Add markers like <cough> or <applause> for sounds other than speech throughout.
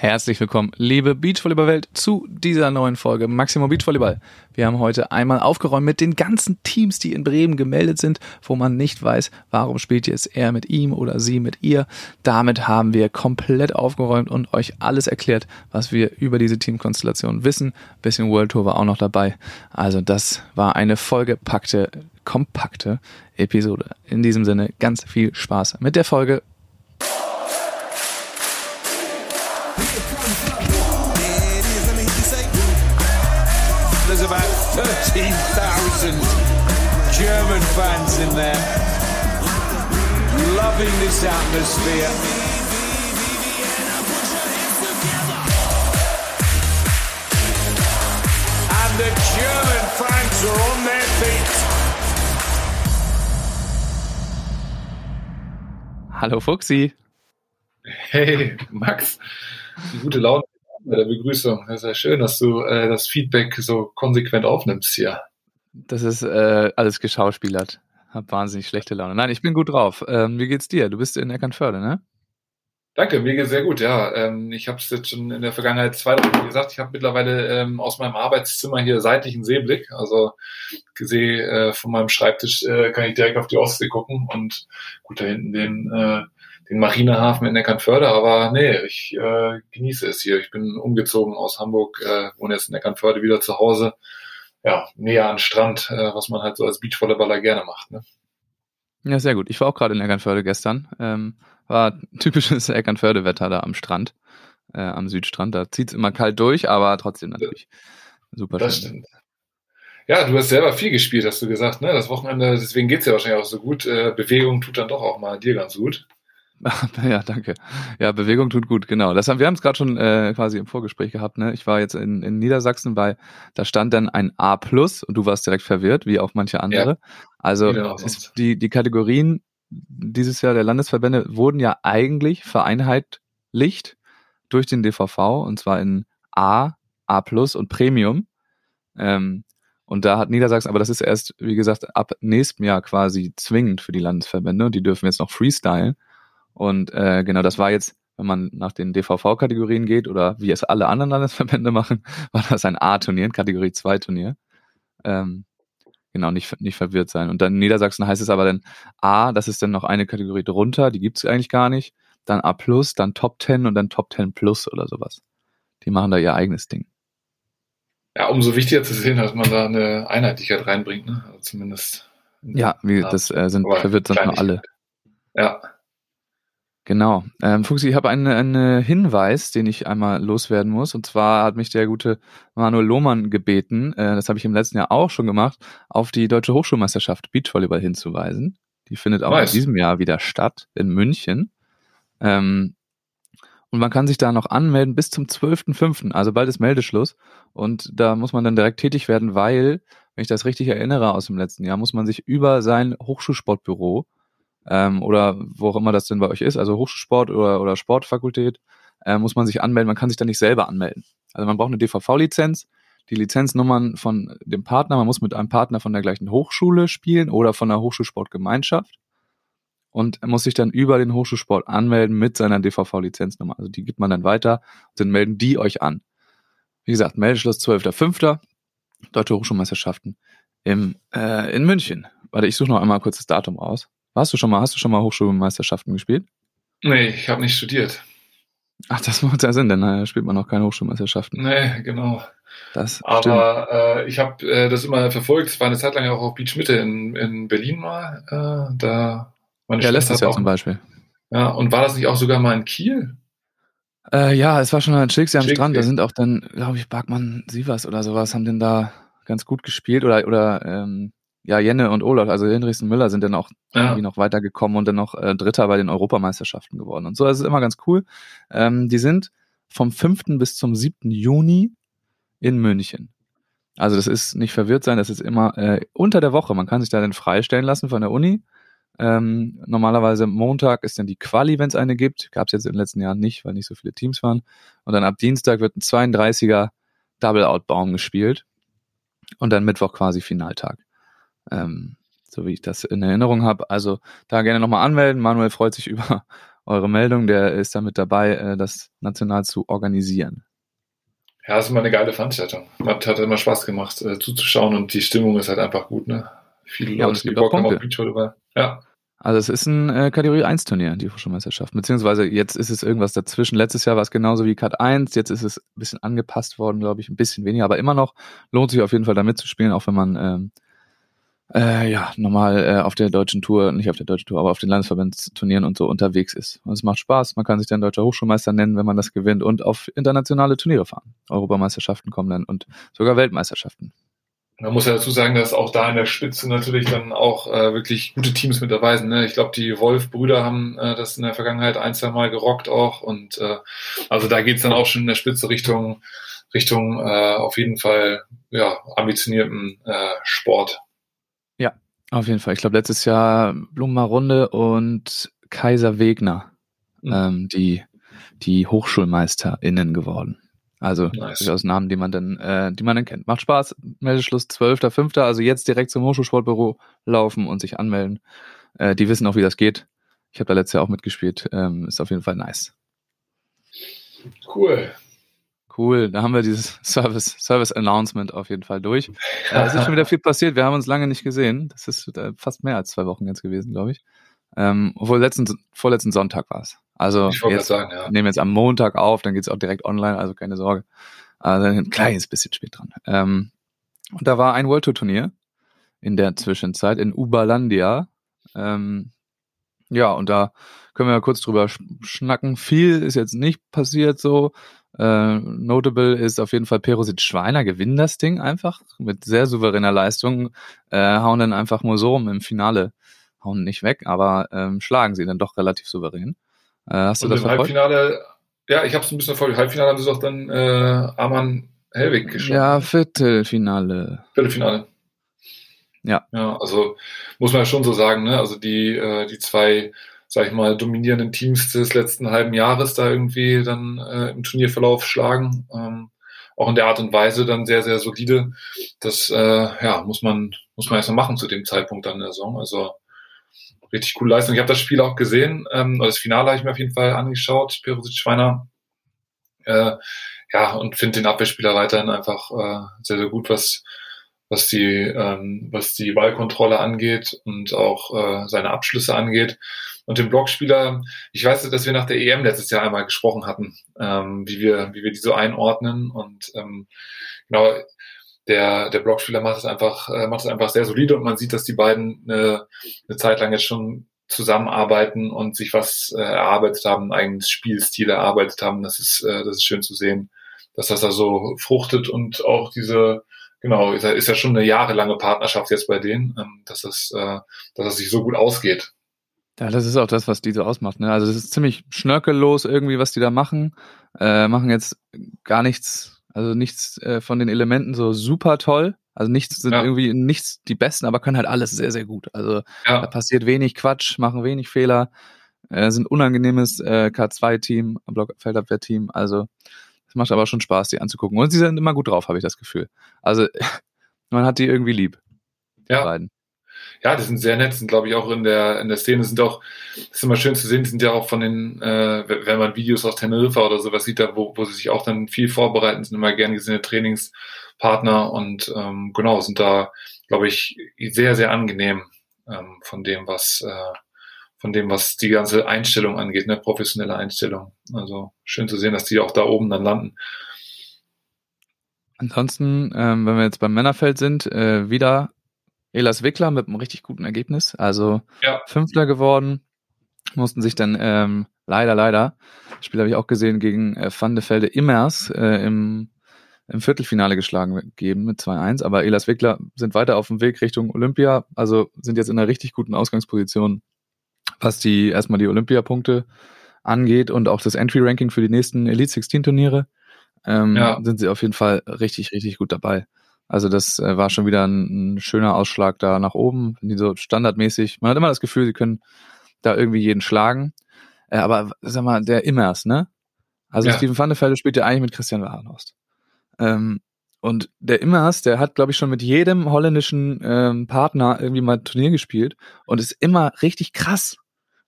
Herzlich willkommen, liebe Beachvolleyball-Welt, zu dieser neuen Folge Maximo Beachvolleyball. Wir haben heute einmal aufgeräumt mit den ganzen Teams, die in Bremen gemeldet sind, wo man nicht weiß, warum spielt jetzt er mit ihm oder sie mit ihr. Damit haben wir komplett aufgeräumt und euch alles erklärt, was wir über diese Teamkonstellation wissen. Bisschen World Tour war auch noch dabei. Also das war eine vollgepackte, kompakte Episode. In diesem Sinne ganz viel Spaß mit der Folge There's about 13,000 German fans in there, loving this atmosphere. And the German fans are on their feet. Hallo Fuxi. Hey, Max, die gute Laune bei der Begrüßung. Das ist ja schön, dass du äh, das Feedback so konsequent aufnimmst hier. Das ist äh, alles geschauspielert. Hab wahnsinnig schlechte Laune. Nein, ich bin gut drauf. Ähm, wie geht's dir? Du bist in Eckernförde, ne? Danke, mir geht's sehr gut, ja. Ähm, ich habe es jetzt schon in der Vergangenheit zwei Wochen gesagt, ich habe mittlerweile ähm, aus meinem Arbeitszimmer hier seitlichen Seeblick. Also sehe äh, von meinem Schreibtisch äh, kann ich direkt auf die Ostsee gucken und gut da hinten den äh, den Marinehafen in Eckernförde, aber nee, ich äh, genieße es hier. Ich bin umgezogen aus Hamburg, äh, wohne jetzt in Eckernförde wieder zu Hause. Ja, näher an Strand, äh, was man halt so als Beachvolleyballer gerne macht. Ne? Ja, sehr gut. Ich war auch gerade in Eckernförde gestern. Ähm, war typisches <laughs> Eckernförde-Wetter da am Strand, äh, am Südstrand. Da zieht's immer kalt durch, aber trotzdem natürlich super Das stimmt. Ja, du hast selber viel gespielt, hast du gesagt, ne? Das Wochenende, deswegen geht's ja wahrscheinlich auch so gut. Äh, Bewegung tut dann doch auch mal dir ganz gut. <laughs> Ja, danke. Ja, Bewegung tut gut, genau. Das haben, wir haben es gerade schon äh, quasi im Vorgespräch gehabt. Ne? Ich war jetzt in, in Niedersachsen, weil da stand dann ein A plus und du warst direkt verwirrt, wie auch manche andere. Ja, also ist die, die Kategorien dieses Jahr der Landesverbände wurden ja eigentlich vereinheitlicht durch den DVV und zwar in A, A plus und Premium. Ähm, und da hat Niedersachsen, aber das ist erst, wie gesagt, ab nächstem Jahr quasi zwingend für die Landesverbände und die dürfen jetzt noch freestylen. Und äh, genau, das war jetzt, wenn man nach den DVV-Kategorien geht oder wie es alle anderen Landesverbände <laughs> machen, war das ein A-Turnier, ein Kategorie 2-Turnier. Ähm, genau, nicht, nicht verwirrt sein. Und dann in Niedersachsen heißt es aber dann A, das ist dann noch eine Kategorie drunter, die gibt's eigentlich gar nicht. Dann A plus, dann Top 10 und dann Top 10 plus oder sowas. Die machen da ihr eigenes Ding. Ja, umso wichtiger zu sehen, dass man da eine Einheitlichkeit reinbringt, ne? Also zumindest. Ja, wie, das äh, sind verwirrt sind nur alle. Ja. Genau. Ähm, Fuchsi, ich habe einen, einen Hinweis, den ich einmal loswerden muss. Und zwar hat mich der gute Manuel Lohmann gebeten, äh, das habe ich im letzten Jahr auch schon gemacht, auf die Deutsche Hochschulmeisterschaft Beachvolleyball hinzuweisen. Die findet auch nice. in diesem Jahr wieder statt in München. Ähm, und man kann sich da noch anmelden bis zum 12.05., also bald ist Meldeschluss. Und da muss man dann direkt tätig werden, weil, wenn ich das richtig erinnere aus dem letzten Jahr, muss man sich über sein Hochschulsportbüro ähm, oder wo auch immer das denn bei euch ist, also Hochschulsport oder, oder Sportfakultät, äh, muss man sich anmelden. Man kann sich da nicht selber anmelden. Also man braucht eine DVV-Lizenz, die Lizenznummern von dem Partner. Man muss mit einem Partner von der gleichen Hochschule spielen oder von der Hochschulsportgemeinschaft und muss sich dann über den Hochschulsport anmelden mit seiner DVV-Lizenznummer. Also die gibt man dann weiter und dann melden die euch an. Wie gesagt, Meldeschluss 12.05. Deutsche Hochschulmeisterschaften im, äh, in München. Warte, ich suche noch einmal kurz das Datum aus. Warst du schon mal, hast du schon mal Hochschulmeisterschaften gespielt? Nee, ich habe nicht studiert. Ach, das macht ja Sinn, denn da spielt man noch keine Hochschulmeisterschaften. Nee, genau. Das Aber äh, ich habe äh, das immer verfolgt. Es war eine Zeit lang auch auf Beach Mitte in, in Berlin mal. Äh, da meine ja, letztes Jahr auch, zum Beispiel. Ja, und war das nicht auch sogar mal in Kiel? Äh, ja, es war schon in Schilksee am Strand. Da sind auch dann, glaube ich, Barkmann, Sievers oder sowas haben denn da ganz gut gespielt oder oder ähm, ja, Jenne und Olaf, also Hinrichs und Müller sind dann auch ja. irgendwie noch weitergekommen und dann noch äh, Dritter bei den Europameisterschaften geworden. Und so, das ist immer ganz cool. Ähm, die sind vom 5. bis zum 7. Juni in München. Also das ist nicht verwirrt sein, das ist immer äh, unter der Woche. Man kann sich da dann freistellen lassen von der Uni. Ähm, normalerweise Montag ist dann die Quali, wenn es eine gibt. Gab es jetzt in den letzten Jahren nicht, weil nicht so viele Teams waren. Und dann ab Dienstag wird ein 32er Double-Out-Baum gespielt. Und dann Mittwoch quasi Finaltag. Ähm, so wie ich das in Erinnerung habe. Also da gerne nochmal anmelden. Manuel freut sich <laughs> über eure Meldung, der ist damit dabei, äh, das national zu organisieren. Ja, das ist immer eine geile Veranstaltung. Hat, hat immer Spaß gemacht, äh, zuzuschauen und die Stimmung ist halt einfach gut, ne? Viele Ja, Leute, die Bock haben auf. Beachvolleyball. Ja. Also es ist ein äh, Kategorie 1 Turnier, die Hochschulmeisterschaft. Beziehungsweise jetzt ist es irgendwas dazwischen. Letztes Jahr war es genauso wie Cut 1, jetzt ist es ein bisschen angepasst worden, glaube ich, ein bisschen weniger, aber immer noch lohnt sich auf jeden Fall da mitzuspielen, auch wenn man ähm, äh, ja normal äh, auf der deutschen Tour, nicht auf der deutschen Tour, aber auf den Landesverbandsturnieren und so unterwegs ist. Und es macht Spaß, man kann sich dann deutscher Hochschulmeister nennen, wenn man das gewinnt und auf internationale Turniere fahren. Europameisterschaften kommen dann und sogar Weltmeisterschaften. Man muss ja dazu sagen, dass auch da in der Spitze natürlich dann auch äh, wirklich gute Teams mit dabei sind. Ne? Ich glaube, die Wolf-Brüder haben äh, das in der Vergangenheit ein, zwei Mal gerockt auch. Und äh, also da geht's dann auch schon in der Spitze Richtung, Richtung äh, auf jeden Fall ja, ambitionierten äh, Sport. Auf jeden Fall. Ich glaube, letztes Jahr Blumenrunde und Kaiser Wegner, Mhm. ähm, die, die HochschulmeisterInnen geworden. Also Nice. durchaus Namen, die man dann, äh, die man dann kennt. Macht Spaß. Meldeschluss 12.05. Also jetzt direkt zum Hochschulsportbüro laufen und sich anmelden. Äh, die wissen auch, wie das geht. Ich habe da letztes Jahr auch mitgespielt. Ähm, ist auf jeden Fall nice. Cool. Cool, da haben wir dieses <laughs> Service, Service Announcement auf jeden Fall durch. Äh, es ist schon wieder <laughs> viel passiert. Wir haben uns lange nicht gesehen. Das ist äh, fast mehr als zwei Wochen jetzt gewesen, glaube ich. Ähm, obwohl letzten, vorletzten Sonntag war es. Also Ich jetzt sagen, ja. wir nehmen jetzt am Montag auf, dann geht's auch direkt online, also keine Sorge. Also ein kleines bisschen spät dran. Ähm, und da war ein World Tour Turnier in der Zwischenzeit in Uberlandia. Ähm, ja, und da können wir kurz drüber sch schnacken. Viel ist jetzt nicht passiert so. Äh, notable ist auf jeden Fall Perosit Schweiner gewinnen das Ding einfach mit sehr souveräner Leistung, äh, hauen dann einfach Mosorum im Finale, hauen nicht weg, aber ähm, schlagen sie dann doch relativ souverän. Äh, hast du Und das im verfolgt? Halbfinale, ja, ich habe es ein bisschen verfolgt. Halbfinale haben sie doch dann äh, Arman Helwig geschlagen. Ja, Viertelfinale. Viertelfinale. Ja. Ja, also muss man ja schon so sagen, ne? Also die, äh, die zwei, sag ich mal, dominierenden Teams des letzten halben Jahres da irgendwie dann äh, im Turnierverlauf schlagen. Ähm, auch in der Art und Weise dann sehr, sehr solide. Das äh, ja, muss man, muss man erstmal machen zu dem Zeitpunkt dann in der Saison. Also richtig coole Leistung. Ich habe das Spiel auch gesehen, ähm, das Finale habe ich mir auf jeden Fall angeschaut, Perusic Schweiner. Äh, ja, und finde den Abwehrspieler weiterhin einfach äh, sehr, sehr gut, was, was die, ähm, was die Ballkontrolle angeht und auch äh, seine Abschlüsse angeht. Und den Blockspieler, ich weiß, dass wir nach der EM letztes Jahr einmal gesprochen hatten, ähm, wie wir, wie wir die so einordnen. Und ähm, genau, der, der Blockspieler macht es einfach, äh, macht es einfach sehr solide und man sieht, dass die beiden eine, eine Zeit lang jetzt schon zusammenarbeiten und sich was äh, erarbeitet haben, einen eigenen Spielstil erarbeitet haben. Das ist, äh, das ist schön zu sehen, dass das da so fruchtet und auch diese, genau, ist ja, ist ja schon eine jahrelange Partnerschaft jetzt bei denen, ähm, dass das, äh, dass das sich so gut ausgeht. Ja, das ist auch das, was die so ausmacht. Ne? Also es ist ziemlich schnörkellos irgendwie, was die da machen. Äh, machen jetzt gar nichts, also nichts äh, von den Elementen so super toll. Also nichts sind Ja. irgendwie nichts die besten, aber können halt alles sehr, sehr gut. Also da Ja, passiert wenig Quatsch, machen wenig Fehler, äh, sind unangenehmes äh, K2-Team, Block-Feldabwehr-Team. Also es macht aber schon Spaß, die anzugucken. Und sie sind immer gut drauf, habe ich das Gefühl. Also <laughs> man hat die irgendwie lieb, die Ja. beiden. Ja, die sind sehr nett, sind glaube ich auch in der in der Szene sind auch, ist immer schön zu sehen, sind ja auch von den, äh, wenn man Videos aus Teneriffa oder sowas sieht, da wo, wo sie sich auch dann viel vorbereiten, sind immer gern gesehene Trainingspartner und ähm, genau sind da, glaube ich, sehr sehr angenehm ähm, von dem was äh, von dem was die ganze Einstellung angeht, ne professionelle Einstellung. Also schön zu sehen, dass die auch da oben dann landen. Ansonsten, ähm, wenn wir jetzt beim Männerfeld sind, äh, wieder Elas Wickler mit einem richtig guten Ergebnis. Also Ja. Fünfter geworden, mussten sich dann ähm, leider, leider, das Spiel habe ich auch gesehen, gegen äh, Van de Velde Immers äh, im, im Viertelfinale geschlagen geben mit 2-1. Aber Elas Wickler sind weiter auf dem Weg Richtung Olympia, also sind jetzt in einer richtig guten Ausgangsposition, was die erstmal die Olympiapunkte angeht und auch das Entry-Ranking für die nächsten Elite 16 Turniere. Ähm, Ja. sind sie auf jeden Fall richtig, richtig gut dabei. Also das äh, war schon wieder ein, ein schöner Ausschlag da nach oben, die so standardmäßig. Man hat immer das Gefühl, sie können da irgendwie jeden schlagen. Äh, aber sag mal, der Immers, ne? Also Ja. Steven van der Velde spielt ja eigentlich mit Christian Warenhorst. Ähm, und der Immers, der hat, glaube ich, schon mit jedem holländischen ähm, Partner irgendwie mal ein Turnier gespielt und ist immer richtig krass.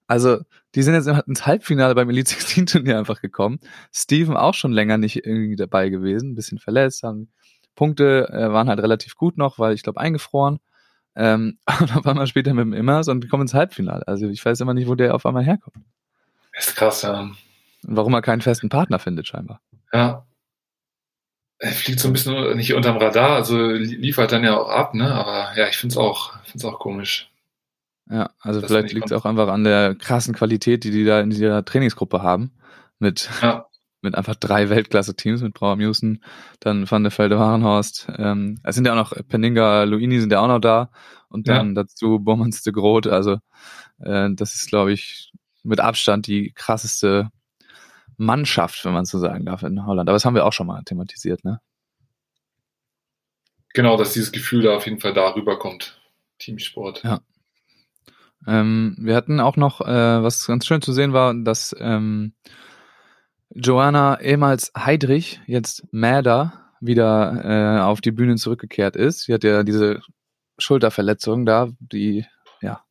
Also die sind jetzt ins Halbfinale beim Elite 16 Turnier einfach gekommen. Steven auch schon länger nicht irgendwie dabei gewesen, ein bisschen verletzt, haben Punkte äh, waren halt relativ gut noch, weil ich glaube eingefroren. Ähm, und auf einmal später mit dem Immers und kommen ins Halbfinale. Also ich weiß immer nicht, wo der auf einmal herkommt. ist krass, ja. Und warum er keinen festen Partner findet, scheinbar. Ja. Er fliegt so ein bisschen nicht unterm Radar, also liefert dann ja auch ab, ne? Aber ja, ich finde es auch, find's auch komisch. Ja, also das vielleicht liegt es auch einfach an der krassen Qualität, die die da in dieser Trainingsgruppe haben. Mit, ja. Mit einfach drei Weltklasse-Teams, mit Brauer Musen, dann Van der Velde Warenhorst. Ähm, es sind ja auch noch Peninga, Luini sind ja auch noch da. Und dann ja. dazu Bormans de Groot. Also äh, das ist, glaube ich, mit Abstand die krasseste Mannschaft, wenn man so sagen darf, in Holland. Aber das haben wir auch schon mal thematisiert, ne? Genau, dass dieses Gefühl da auf jeden Fall darüber kommt. Teamsport. Ja. Ähm, wir hatten auch noch, äh, was ganz schön zu sehen war, dass ähm, Joanna ehemals Heidrich, jetzt Mäder, wieder äh, auf die Bühnen zurückgekehrt ist. Sie hat ja diese Schulterverletzung da, die ja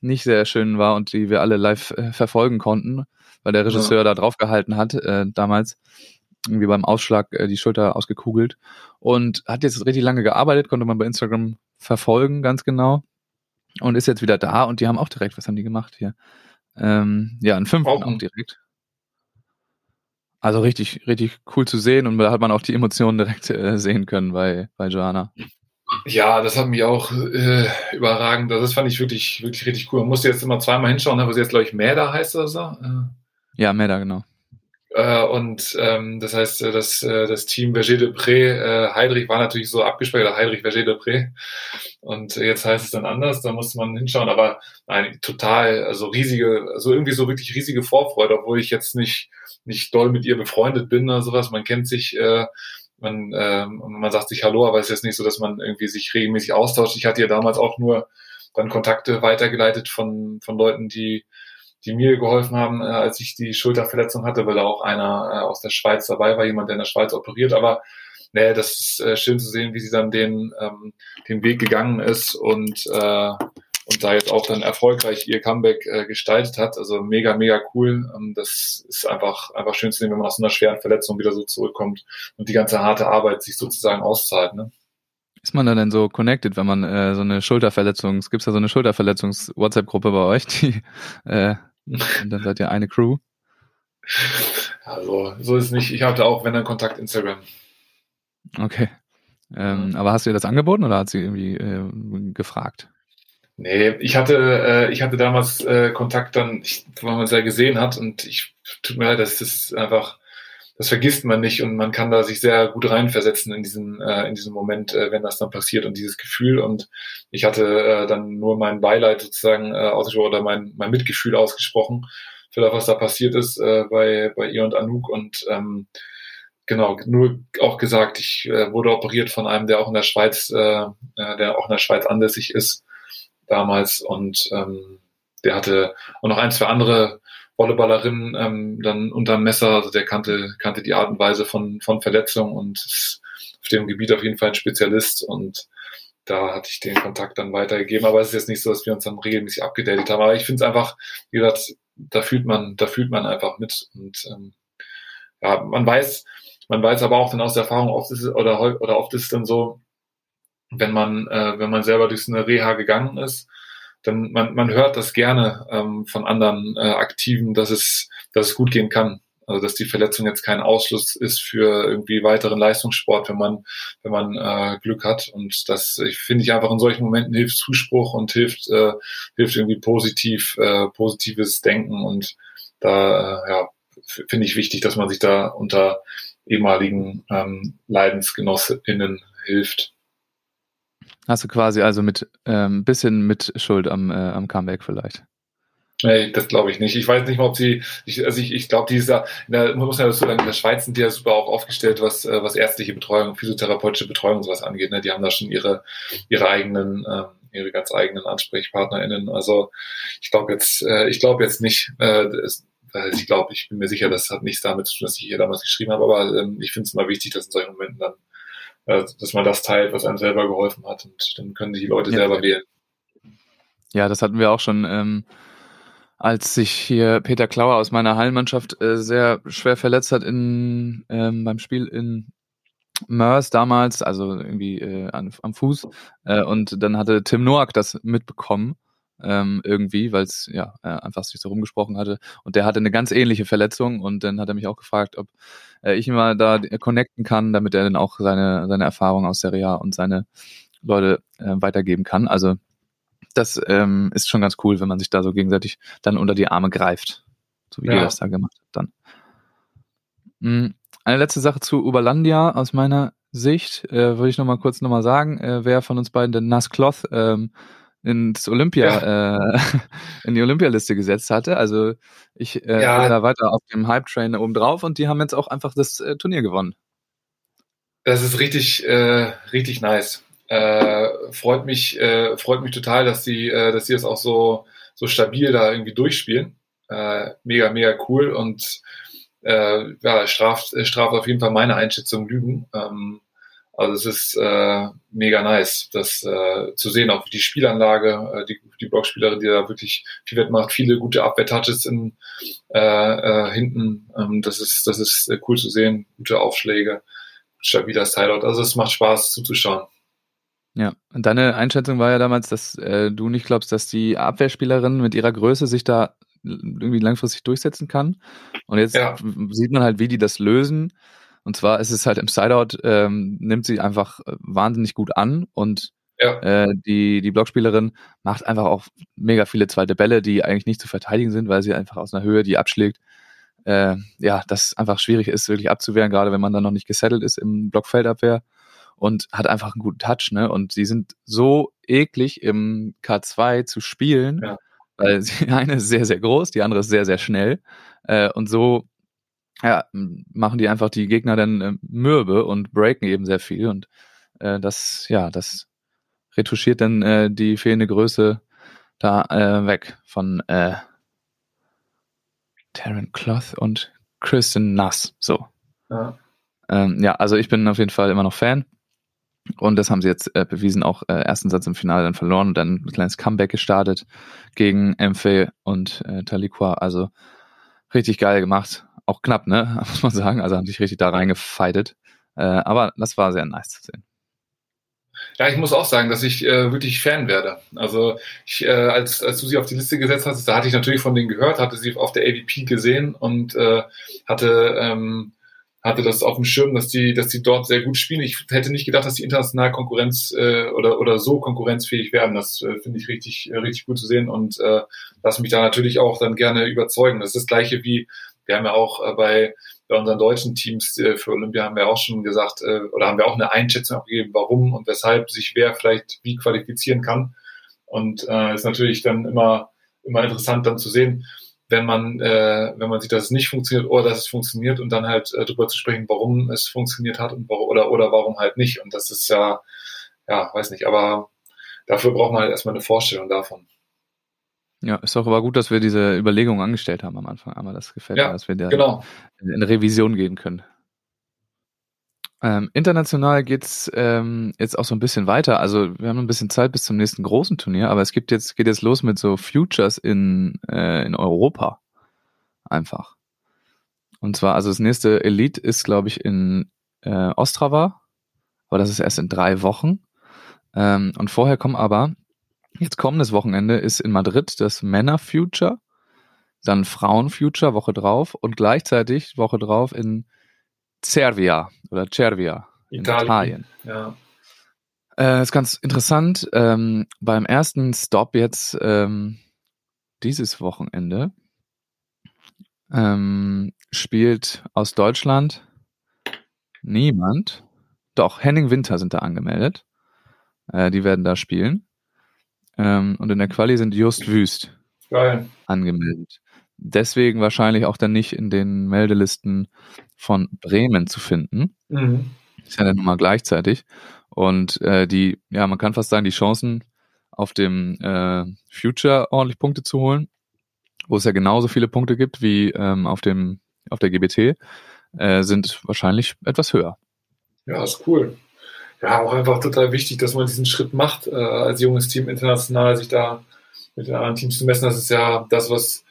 nicht sehr schön war und die wir alle live äh, verfolgen konnten, weil der Regisseur ja. da draufgehalten hat, äh, damals irgendwie beim Ausschlag äh, die Schulter ausgekugelt und hat jetzt richtig lange gearbeitet, konnte man bei Instagram verfolgen, ganz genau und ist jetzt wieder da und die haben auch direkt, was haben die gemacht hier? Ähm, ja, einen fünften auch direkt. Also richtig, richtig cool zu sehen und da hat man auch die Emotionen direkt äh, sehen können bei, bei Joanna. Ja, das hat mich auch äh, überragend. Also das fand ich wirklich, wirklich richtig cool. Man musste jetzt immer zweimal hinschauen, aber sie jetzt, glaube ich, Mäder heißt oder so. Äh. Ja, Mäder, genau. Äh, und ähm, das heißt, äh, das, äh, das Team Verger de Pré, äh, Heidrich war natürlich so abgespeichert, Heidrich Verger de Pré. Und jetzt heißt es dann anders, da musste man hinschauen, aber nein, total, also riesige, also irgendwie so wirklich riesige Vorfreude, obwohl ich jetzt nicht, nicht doll mit ihr befreundet bin oder sowas. Man kennt sich, äh, man, äh, man sagt sich Hallo, aber es ist jetzt nicht so, dass man irgendwie sich regelmäßig austauscht. Ich hatte ja damals auch nur dann Kontakte weitergeleitet von, von Leuten, die die mir geholfen haben, äh, als ich die Schulterverletzung hatte, weil da auch einer äh, aus der Schweiz dabei war, jemand, der in der Schweiz operiert. Aber nee, das ist äh, schön zu sehen, wie sie dann den, ähm, den Weg gegangen ist und, äh, und da jetzt auch dann erfolgreich ihr Comeback äh, gestaltet hat. Also mega, mega cool. Ähm, das ist einfach, einfach schön zu sehen, wenn man aus einer schweren Verletzung wieder so zurückkommt und die ganze harte Arbeit sich sozusagen auszahlt. Ne? Ist man da denn so connected, wenn man äh, so eine Schulterverletzung, es gibt da so eine Schulterverletzungs-WhatsApp-Gruppe bei euch, die <laughs> äh, und dann seid ihr eine Crew. Also, so ist es nicht. Ich hatte auch, wenn dann Kontakt Instagram. Okay. Ähm, ja. Aber hast du ihr das angeboten oder hat sie irgendwie äh, gefragt? Nee, ich hatte, äh, ich hatte damals äh, Kontakt dann, ich, weil man es ja gesehen hat und ich tut mir leid, das ist einfach, das vergisst man nicht und man kann da sich sehr gut reinversetzen in diesen, äh, in diesem Moment, äh, wenn das dann passiert und dieses Gefühl. Und ich hatte äh, dann nur mein Beileid sozusagen äh, ausgesprochen oder mein, mein Mitgefühl ausgesprochen für das, was da passiert ist äh, bei, bei ihr und Anouk. Und ähm, genau, nur auch gesagt, ich äh, wurde operiert von einem, der auch in der Schweiz, äh, äh der auch in der Schweiz ansässig ist damals und ähm, der hatte auch noch ein, zwei andere Volleyballerin ähm, dann unterm Messer, also der kannte, kannte die Art und Weise von, von Verletzung und ist auf dem Gebiet auf jeden Fall ein Spezialist und da hatte ich den Kontakt dann weitergegeben. Aber es ist jetzt nicht so, dass wir uns dann regelmäßig abgedatet haben. Aber ich finde es einfach, wie gesagt, da fühlt man, da fühlt man einfach mit. Und ähm, ja, man weiß, man weiß aber auch dann aus der Erfahrung, oft ist es, oder, oder oft ist es dann so, wenn man, äh, wenn man selber durch so eine Reha gegangen ist, dann man, man hört das gerne ähm, von anderen äh, Aktiven, dass es, dass es gut gehen kann. Also dass die Verletzung jetzt kein Ausschluss ist für irgendwie weiteren Leistungssport, wenn man, wenn man äh, Glück hat. Und das ich finde ich einfach in solchen Momenten hilft Zuspruch und hilft, äh, hilft irgendwie positiv, äh, positives Denken. Und da äh, ja, finde ich wichtig, dass man sich da unter ehemaligen ähm, LeidensgenossInnen hilft. Hast du quasi also mit ähm, bisschen mit Schuld am, äh, am Comeback vielleicht? Nee, das glaube ich nicht. Ich weiß nicht mal, ob sie, ich, also ich, ich glaube, dieser, man muss ja dazu sagen, in der Schweiz sind die ja super auch aufgestellt, was, äh, was ärztliche Betreuung, physiotherapeutische Betreuung und sowas angeht. Ne? Die haben da schon ihre, ihre eigenen, äh, ihre ganz eigenen AnsprechpartnerInnen. Also ich glaube jetzt, äh, ich glaube jetzt nicht, äh, es, ich glaube, ich bin mir sicher, das hat nichts damit zu tun, dass ich hier damals geschrieben habe, aber ähm, ich finde es immer wichtig, dass in solchen Momenten dann dass man das teilt, was einem selber geholfen hat und dann können die Leute ja. selber wählen. Ja, das hatten wir auch schon ähm, als sich hier Peter Klauer aus meiner Hallenmannschaft äh, sehr schwer verletzt hat in, ähm, beim Spiel in Mörs damals, also irgendwie äh, an, am Fuß. Äh, und dann hatte Tim Noack das mitbekommen, ähm, irgendwie, weil es ja äh, einfach sich so rumgesprochen hatte. Und der hatte eine ganz ähnliche Verletzung und dann hat er mich auch gefragt, ob äh, ich ihn mal da connecten kann, damit er dann auch seine, seine Erfahrung aus Serie A und seine Leute äh, weitergeben kann. Also das ähm, ist schon ganz cool, wenn man sich da so gegenseitig dann unter die Arme greift. So wie ja. ihr das da gemacht habt dann. Mhm. Eine letzte Sache zu Uberlandia aus meiner Sicht, äh, würde ich noch mal kurz noch mal sagen, äh, wer von uns beiden den Nass Cloth ähm, ins Olympia, ja. äh, <laughs> in die Olympialiste gesetzt hatte. Also ich äh, ja. bin da weiter auf dem Hype-Train oben drauf und die haben jetzt auch einfach das äh, Turnier gewonnen. Das ist richtig, äh, richtig nice. Äh, freut mich, äh, freut mich total, dass die, dass die das auch so, so stabil da irgendwie durchspielen. Mega, mega cool und ja, straft, straft auf jeden Fall meine Einschätzung Lügen. Ähm, also es ist äh, mega nice, das äh, zu sehen, auch die Spielanlage, äh, die, die Blockspielerin, die da wirklich viel wettmacht, viele gute Abwehr-Touches in, äh, äh, hinten. Ähm, das ist, das ist äh, cool zu sehen, gute Aufschläge, stabiler Styleout. Also es macht Spaß zuzuschauen. Ja, und deine Einschätzung war ja damals, dass äh, du nicht glaubst, dass die Abwehrspielerin mit ihrer Größe sich da irgendwie langfristig durchsetzen kann. Und jetzt ja. sieht man halt, wie die das lösen. Und zwar ist es halt im Sideout, ähm, nimmt sie einfach äh, wahnsinnig gut an und ja. äh, die, die Blockspielerin macht einfach auch mega viele zweite Bälle, die eigentlich nicht zu verteidigen sind, weil sie einfach aus einer Höhe die abschlägt. Äh, ja, das einfach schwierig ist, wirklich abzuwehren, gerade wenn man dann noch nicht gesettelt ist im Blockfeldabwehr und hat einfach einen guten Touch, ne? Und sie sind so eklig im K2 zu spielen, ja. weil <laughs> die eine ist sehr, sehr groß, die andere ist sehr, sehr schnell. Äh, und so ja, machen die einfach die Gegner dann äh, mürbe und breaken eben sehr viel. Und äh, das, ja, das retuschiert dann äh, die fehlende Größe da äh, weg von äh, Taryn Cloth und Kristen Nass. So. Ja. Ähm, ja, also ich bin auf jeden Fall immer noch Fan. Und das haben sie jetzt äh, bewiesen, auch äh, ersten Satz im Finale dann verloren und dann ein kleines Comeback gestartet gegen Mfe und äh, Taliqua. Also richtig geil gemacht. Auch knapp, ne? <laughs> Muss man sagen. Also haben sich richtig da reingefeitet. Äh, aber das war sehr nice zu sehen. Ja, ich muss auch sagen, dass ich äh, wirklich Fan werde. Also ich, äh, als, als du sie auf die Liste gesetzt hast, da hatte ich natürlich von denen gehört, hatte sie auf der AVP gesehen und äh, hatte ähm, hatte das auf dem Schirm, dass die, dass die dort sehr gut spielen. Ich hätte nicht gedacht, dass die international Konkurrenz äh, oder oder so konkurrenzfähig werden. Das äh, finde ich richtig äh, richtig gut zu sehen und äh, lass mich da natürlich auch dann gerne überzeugen. Das ist das gleiche wie wir haben ja auch äh, bei bei unseren deutschen Teams äh, für Olympia haben wir auch schon gesagt äh, oder haben wir auch eine Einschätzung abgegeben, warum und weshalb sich wer vielleicht wie qualifizieren kann. Und äh, ist natürlich dann immer immer interessant dann zu sehen, wenn man, äh, wenn man sieht, dass es nicht funktioniert oder dass es funktioniert und dann halt äh, darüber zu sprechen, warum es funktioniert hat und oder, oder warum halt nicht. Und das ist ja, ja, weiß nicht, aber dafür braucht man halt erstmal eine Vorstellung davon. Ja, ist doch aber gut, dass wir diese Überlegungen angestellt haben am Anfang. Aber das gefällt ja, mir, dass wir da genau. in Revision gehen können. Ähm, international geht's ähm, jetzt auch so ein bisschen weiter. Also wir haben ein bisschen Zeit bis zum nächsten großen Turnier, aber es gibt jetzt geht jetzt los mit so Futures in äh, in Europa einfach. Und zwar also das nächste Elite ist glaube ich in äh, Ostrava, aber das ist erst in drei Wochen. Ähm, und vorher kommen aber jetzt kommendes Wochenende ist in Madrid das Männer Future, dann Frauen Future Woche drauf und gleichzeitig Woche drauf in Cervia oder Cervia in Italien. Italien. Ja. Äh, ist ganz interessant. Ähm, beim ersten Stop jetzt ähm, dieses Wochenende ähm, spielt aus Deutschland niemand. Doch, Henning Winter sind da angemeldet. Äh, die werden da spielen. Ähm, und in der Quali sind Just Wüst Geil. angemeldet deswegen wahrscheinlich auch dann nicht in den Meldelisten von Bremen zu finden. Mhm. Ist ja dann nochmal gleichzeitig. Und äh, die, ja, man kann fast sagen, die Chancen auf dem äh, Future ordentlich Punkte zu holen, wo es ja genauso viele Punkte gibt wie ähm, auf dem auf der GBT, äh, sind wahrscheinlich etwas höher. Ja, ist cool. Ja, auch einfach total wichtig, dass man diesen Schritt macht, äh, als junges Team international sich da mit den anderen Teams zu messen. Das ist ja das, was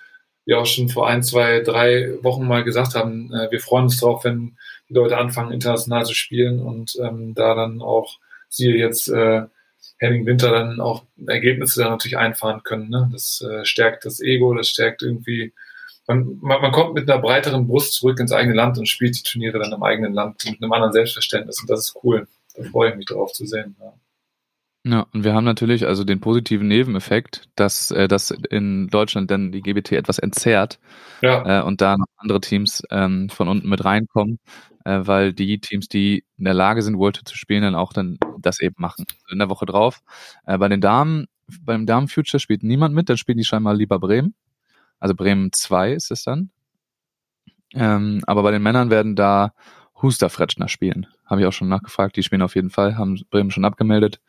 wir auch schon vor ein, zwei, drei Wochen mal gesagt haben, äh, wir freuen uns drauf, wenn die Leute anfangen, international zu spielen und ähm, da dann auch siehe jetzt äh, Henning Winter dann auch Ergebnisse da natürlich einfahren können. Ne? Das äh, stärkt das Ego, das stärkt irgendwie, man, man, man kommt mit einer breiteren Brust zurück ins eigene Land und spielt die Turniere dann im eigenen Land mit einem anderen Selbstverständnis und das ist cool. Da freue ich mich drauf zu sehen. Ja. Ja, und wir haben natürlich also den positiven Nebeneffekt, dass äh, das in Deutschland dann die GBT etwas entzerrt Ja, äh, und da noch andere Teams ähm, von unten mit reinkommen, äh, weil die Teams, die in der Lage sind, World Tour zu spielen, dann auch dann das eben machen. In der Woche drauf. Äh, bei den Damen, beim Damen Future spielt niemand mit, dann spielen die scheinbar lieber Bremen. Also Bremen 2 ist es dann. Ähm, aber bei den Männern werden da Huster Fretschner spielen. Habe ich auch schon nachgefragt. Die spielen auf jeden Fall, haben Bremen schon abgemeldet.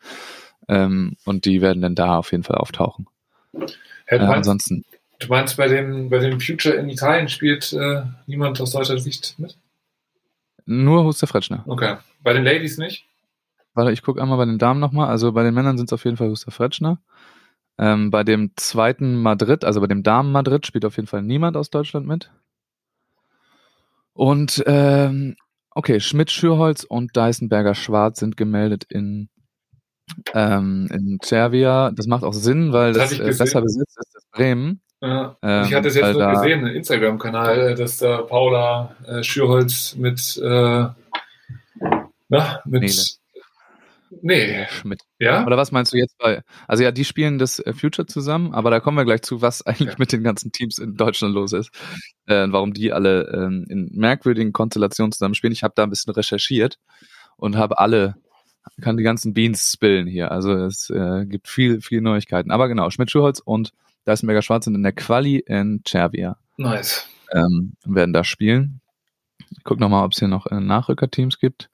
Ähm, und die werden dann da auf jeden Fall auftauchen. Herr, Äh, du, meinst, ansonsten, du meinst, bei dem, bei dem Future in Italien spielt äh, niemand aus deutscher Sicht mit? nur Huster Fretschner. Okay. Bei den Ladies nicht? Warte, ich gucke einmal bei den Damen nochmal. Also bei den Männern sind es auf jeden Fall Huster Fretschner. Ähm, bei dem zweiten Madrid, also bei dem Damen Madrid, spielt auf jeden Fall niemand aus Deutschland mit. Und ähm, okay, Schmidt Schürholz und Deisenberger Schwarz sind gemeldet in, ähm, in Cervia. Das macht auch Sinn, weil Das das, äh, besser besetzt ist als Bremen. Ja. Ähm, ich hatte es jetzt nur gesehen, im Instagram-Kanal, äh, dass da Paula äh, Schürholz mit, äh, na, mit, Nele. Nee, Schmidt. ja? Oder was meinst du jetzt bei? Also ja, die spielen das äh, Future zusammen, aber da kommen wir gleich zu, was eigentlich Ja. mit den ganzen Teams in Deutschland los ist. Äh, warum die alle ähm, in merkwürdigen Konstellationen zusammen spielen. Ich habe da ein bisschen recherchiert und habe alle, kann die ganzen Beans spillen hier. Also es äh, gibt viel, viel Neuigkeiten. Aber genau, Schmidt-Schuholz und Deisenberger Schwarz sind in der Quali in Cervia. Nice. Ähm, werden da spielen. Ich guck noch mal, ob es hier noch äh, Nachrückerteams gibt.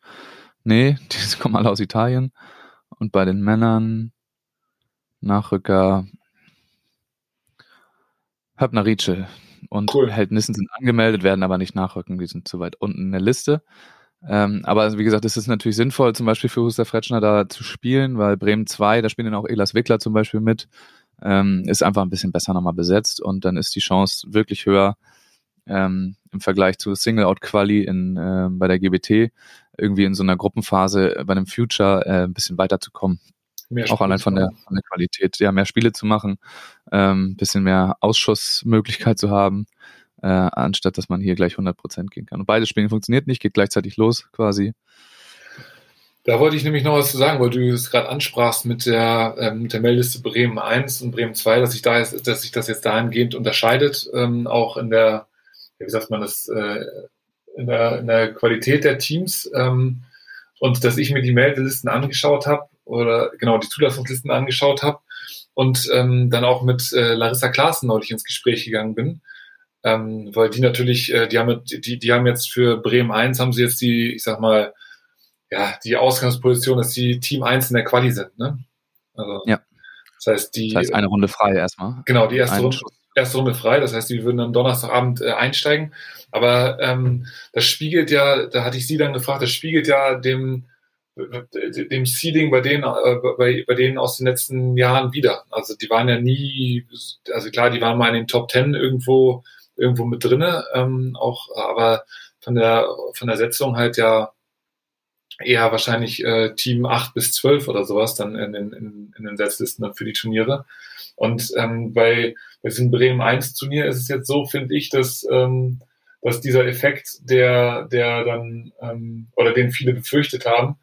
Nee, <laughs> die kommen alle aus Italien. Und bei den Männern Nachrücker Höppner Rietschel und Cool. Held Nissen sind angemeldet, werden aber nicht nachrücken, die sind zu weit unten in der Liste. Ähm, aber wie gesagt, es ist natürlich sinnvoll, zum Beispiel für Huster Fretschner da zu spielen, weil Bremen 2, da spielen dann auch Elas Wickler zum Beispiel mit, ähm, ist einfach ein bisschen besser nochmal besetzt und dann ist die Chance wirklich höher, ähm, im Vergleich zu Single-Out-Quali in, äh, bei der GBT irgendwie in so einer Gruppenphase äh, bei einem Future äh, ein bisschen weiterzukommen. Mehr Auch Spiele allein von der, von der Qualität, ja, mehr Spiele zu machen, ähm, bisschen mehr Ausschussmöglichkeit zu haben, äh, anstatt dass man hier gleich 100% gehen kann. Und beide Spiele funktioniert nicht, geht gleichzeitig los quasi. Da wollte ich nämlich noch was zu sagen, weil du es gerade ansprachst mit der, ähm, mit der Meldeliste Bremen 1 und Bremen 2, dass sich da jetzt, dass sich das jetzt dahingehend unterscheidet, ähm, auch in der, wie sagt man das, äh, in der, in der Qualität der Teams. Ähm, und dass ich mir die Meldelisten angeschaut habe oder genau die Zulassungslisten angeschaut habe und ähm, dann auch mit äh, Larissa Klaassen neulich ins Gespräch gegangen bin. Ähm, weil die natürlich, äh, die haben die, die haben jetzt für Bremen 1 haben sie jetzt die, ich sag mal, ja, die Ausgangsposition, dass die Team 1 in der Quali sind, ne? Also, Ja. Das heißt, die, Das heißt, eine Runde frei erstmal. genau, die erste Runde. Erste Runde frei, das heißt, die würden am Donnerstagabend äh, einsteigen. Aber ähm, das spiegelt ja, da hatte ich sie dann gefragt, das spiegelt ja dem, dem Seeding bei denen, äh, bei, bei denen aus den letzten Jahren wieder. Also die waren ja nie, also klar, die waren mal in den Top Ten irgendwo, irgendwo mit drinne, ähm, auch, aber von der, von der Setzung halt ja eher wahrscheinlich äh, Team 8 bis 12 oder sowas dann in den, in, in den Setzlisten für die Turniere. Und ähm, bei, bei diesem Bremen 1 Turnier ist es jetzt so, finde ich, dass, ähm, dass dieser Effekt, der, der dann, ähm, oder den viele befürchtet haben,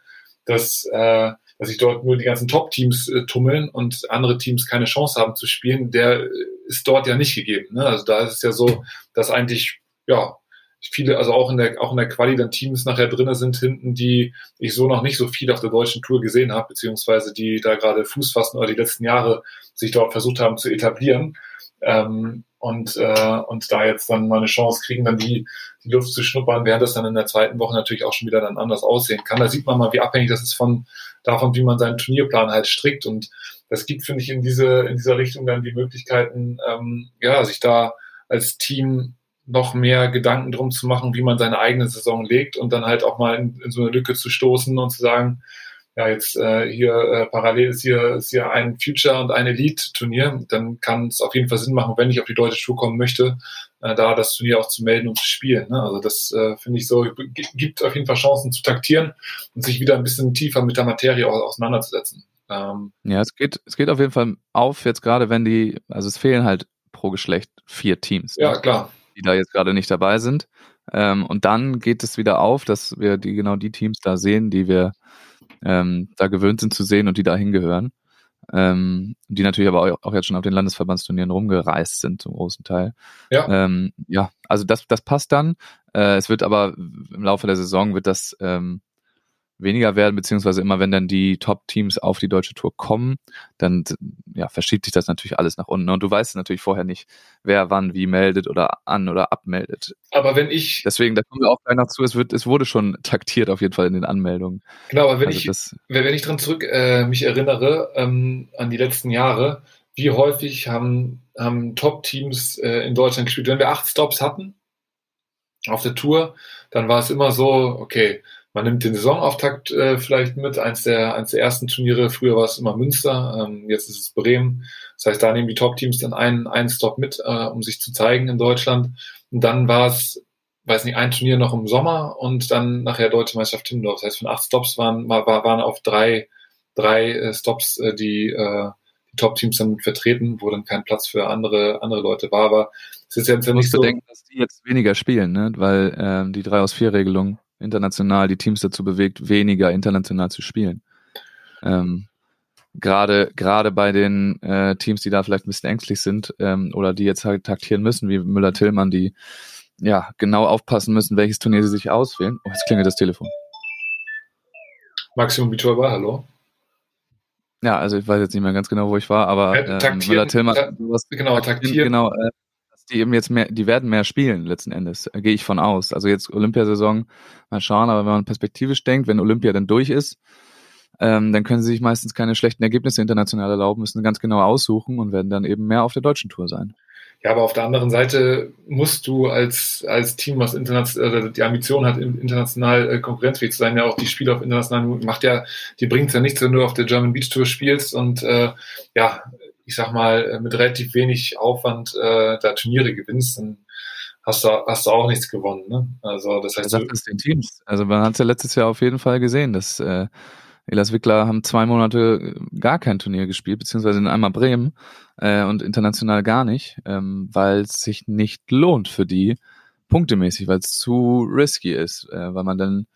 dass, äh, dass sich dort nur die ganzen Top-Teams äh, tummeln und andere Teams keine Chance haben zu spielen, der äh, ist dort ja nicht gegeben. Ne? Also da ist es ja so, dass eigentlich, ja, viele, also auch in der, auch in der Quali dann Teams nachher drinne sind hinten, die ich so noch nicht so viel auf der deutschen Tour gesehen habe, beziehungsweise die da gerade Fuß fassen oder die letzten Jahre sich dort versucht haben zu etablieren. Ähm, und, äh, und da jetzt dann mal eine Chance kriegen, dann die, die Luft zu schnuppern, während das dann in der zweiten Woche natürlich auch schon wieder dann anders aussehen kann. Da sieht man mal, wie abhängig das ist von davon, wie man seinen Turnierplan halt strickt. Und das gibt, finde ich, in diese, in dieser Richtung dann die Möglichkeiten, ähm, ja, sich da als Team noch mehr Gedanken drum zu machen, wie man seine eigene Saison legt und dann halt auch mal in, in so eine Lücke zu stoßen und zu sagen, ja, jetzt äh, hier äh, parallel ist hier, ist hier ein Future und ein Elite-Turnier, dann kann es auf jeden Fall Sinn machen, wenn ich auf die deutsche Tour kommen möchte, äh, da das Turnier auch zu melden und zu spielen. Ne? Also das äh, finde ich so, gibt auf jeden Fall Chancen zu taktieren und sich wieder ein bisschen tiefer mit der Materie auseinanderzusetzen. Ähm, ja, es geht, es geht auf jeden Fall auf, jetzt gerade wenn die, also es fehlen halt pro Geschlecht vier Teams. Ja, ne? klar. Die da jetzt gerade nicht dabei sind. Ähm, und dann geht es wieder auf, dass wir die genau die Teams da sehen, die wir ähm, da gewöhnt sind zu sehen und die da hingehören. Ähm, die natürlich aber auch, jetzt schon auf den Landesverbandsturnieren rumgereist sind zum großen Teil. Ja, ähm, ja also das, das passt dann. Äh, es wird aber im Laufe der Saison wird das ähm, weniger werden, beziehungsweise immer wenn dann die Top-Teams auf die deutsche Tour kommen, dann ja, verschiebt sich das natürlich alles nach unten. Und du weißt natürlich vorher nicht, wer wann wie meldet oder an oder abmeldet. Aber wenn ich. Deswegen, da kommen wir auch gleich noch zu, es wird, es wurde schon taktiert auf jeden Fall in den Anmeldungen. Genau, aber wenn also ich, das, wenn ich dran zurück äh, mich erinnere, ähm, an die letzten Jahre, wie häufig haben, haben Top-Teams äh, in Deutschland gespielt? Wenn wir acht Stops hatten auf der Tour, dann war es immer so, okay, man nimmt den Saisonauftakt äh, vielleicht mit, eins der, eins der ersten Turniere, früher war es immer Münster, ähm, jetzt ist es Bremen. Das heißt, da nehmen die Top-Teams dann einen, einen Stop mit, äh, um sich zu zeigen in Deutschland. Und dann war es, weiß nicht, ein Turnier noch im Sommer und dann nachher Deutsche Meisterschaft Timmendorf. Das heißt, von acht Stops waren, war, waren auf drei, drei äh, Stops äh, die, äh, die Top-Teams dann vertreten, wo dann kein Platz für andere, andere Leute war. Aber es ist jetzt ja nicht so. bedenken, dass die jetzt weniger spielen, ne? weil ähm, die drei aus vier Regelung international die Teams dazu bewegt, weniger international zu spielen. Ähm, gerade gerade bei den äh, Teams, die da vielleicht ein bisschen ängstlich sind ähm, oder die jetzt halt taktieren müssen, wie Müller-Tillmann, die ja genau aufpassen müssen, welches Turnier sie sich auswählen. Oh, jetzt klingelt das Telefon. Maximum Biturba, hallo. Ja, also ich weiß jetzt nicht mehr ganz genau, wo ich war, aber äh, Müller-Tillmann, ta genau, taktieren, genau, äh, die eben jetzt mehr, die werden mehr spielen letzten Endes, gehe ich von aus. Also jetzt Olympiasaison, mal schauen, aber wenn man perspektivisch denkt, wenn Olympia dann durch ist, ähm, dann können sie sich meistens keine schlechten Ergebnisse international erlauben, müssen ganz genau aussuchen und werden dann eben mehr auf der deutschen Tour sein. Ja, aber auf der anderen Seite musst du als, als Team, was international, äh, die Ambition hat, international äh, konkurrenzfähig zu sein, ja auch die Spiele auf internationalen macht ja, die bringt ja nichts, wenn du auf der German Beach Tour spielst und äh, ja, ich sag mal, äh, mit relativ wenig Aufwand äh, da Turniere gewinnst, dann hast du, hast du auch nichts gewonnen. Ne? Also das heißt, es den Teams. Also man hat es ja letztes Jahr auf jeden Fall gesehen, dass äh, Elas Wickler haben zwei Monate äh, gar kein Turnier gespielt, beziehungsweise in einmal Bremen äh, und international gar nicht, ähm, weil es sich nicht lohnt für die punktemäßig, weil es zu risky ist, äh, weil man dann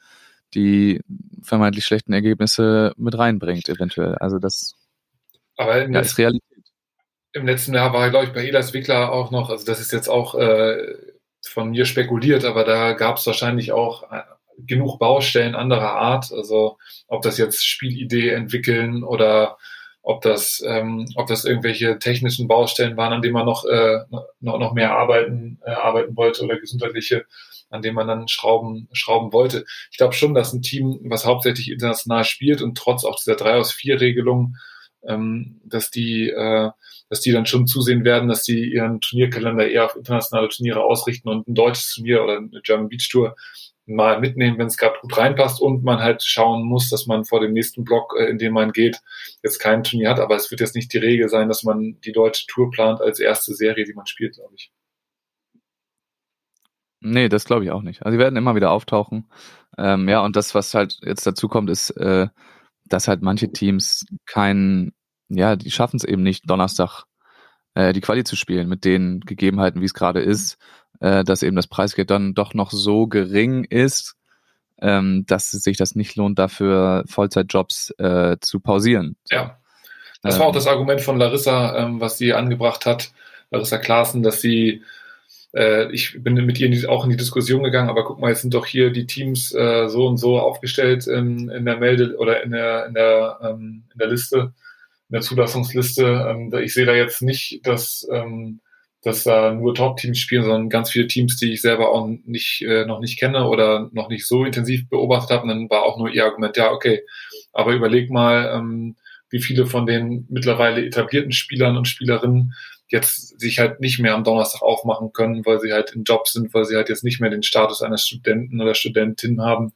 die vermeintlich schlechten Ergebnisse mit reinbringt, eventuell. Also das Aber ja, ist Realität im letzten Jahr war, glaube ich, bei Elas Wickler auch noch, also das ist jetzt auch äh, von mir spekuliert, aber da gab es wahrscheinlich auch äh, genug Baustellen anderer Art. Also ob das jetzt Spielidee entwickeln oder ob das, ähm, ob das irgendwelche technischen Baustellen waren, an denen man noch, äh, noch, noch mehr arbeiten, äh, arbeiten wollte oder gesundheitliche, an denen man dann schrauben, schrauben wollte. Ich glaube schon, dass ein Team, was hauptsächlich international spielt und trotz auch dieser 3 aus 4 Regelung, ähm, dass die äh, dass die dann schon zusehen werden, dass die ihren Turnierkalender eher auf internationale Turniere ausrichten und ein deutsches Turnier oder eine German Beach Tour mal mitnehmen, wenn es gerade gut reinpasst und man halt schauen muss, dass man vor dem nächsten Block, äh, in dem man geht, jetzt kein Turnier hat. Aber es wird jetzt nicht die Regel sein, dass man die deutsche Tour plant als erste Serie, die man spielt, glaube ich. Nee, das glaube ich auch nicht. Also die werden immer wieder auftauchen. Ähm, ja, und das, was halt jetzt dazu kommt, ist, äh, dass halt manche Teams keinen ja, die schaffen es eben nicht, Donnerstag äh, die Quali zu spielen mit den Gegebenheiten, wie es gerade ist, äh, dass eben das Preisgeld dann doch noch so gering ist, ähm, dass sich das nicht lohnt, dafür Vollzeitjobs äh, zu pausieren. Ja. Das war auch ähm. das Argument von Larissa, ähm, was sie angebracht hat, Larissa Klaassen, dass sie ich bin mit ihr auch in die Diskussion gegangen, aber guck mal, jetzt sind doch hier die Teams äh, so und so aufgestellt in, in der Melde oder in der, in der, ähm, in der Liste in der Zulassungsliste. Ähm, ich sehe da jetzt nicht, dass, ähm, dass da nur Top-Teams spielen, sondern ganz viele Teams, die ich selber auch nicht, äh, noch nicht kenne oder noch nicht so intensiv beobachtet habe. Und dann war auch nur ihr Argument, ja, okay, aber überleg mal, ähm, wie viele von den mittlerweile etablierten Spielern und Spielerinnen, jetzt sich halt nicht mehr am Donnerstag aufmachen können, weil sie halt im Job sind, weil sie halt jetzt nicht mehr den Status eines Studenten oder Studentin haben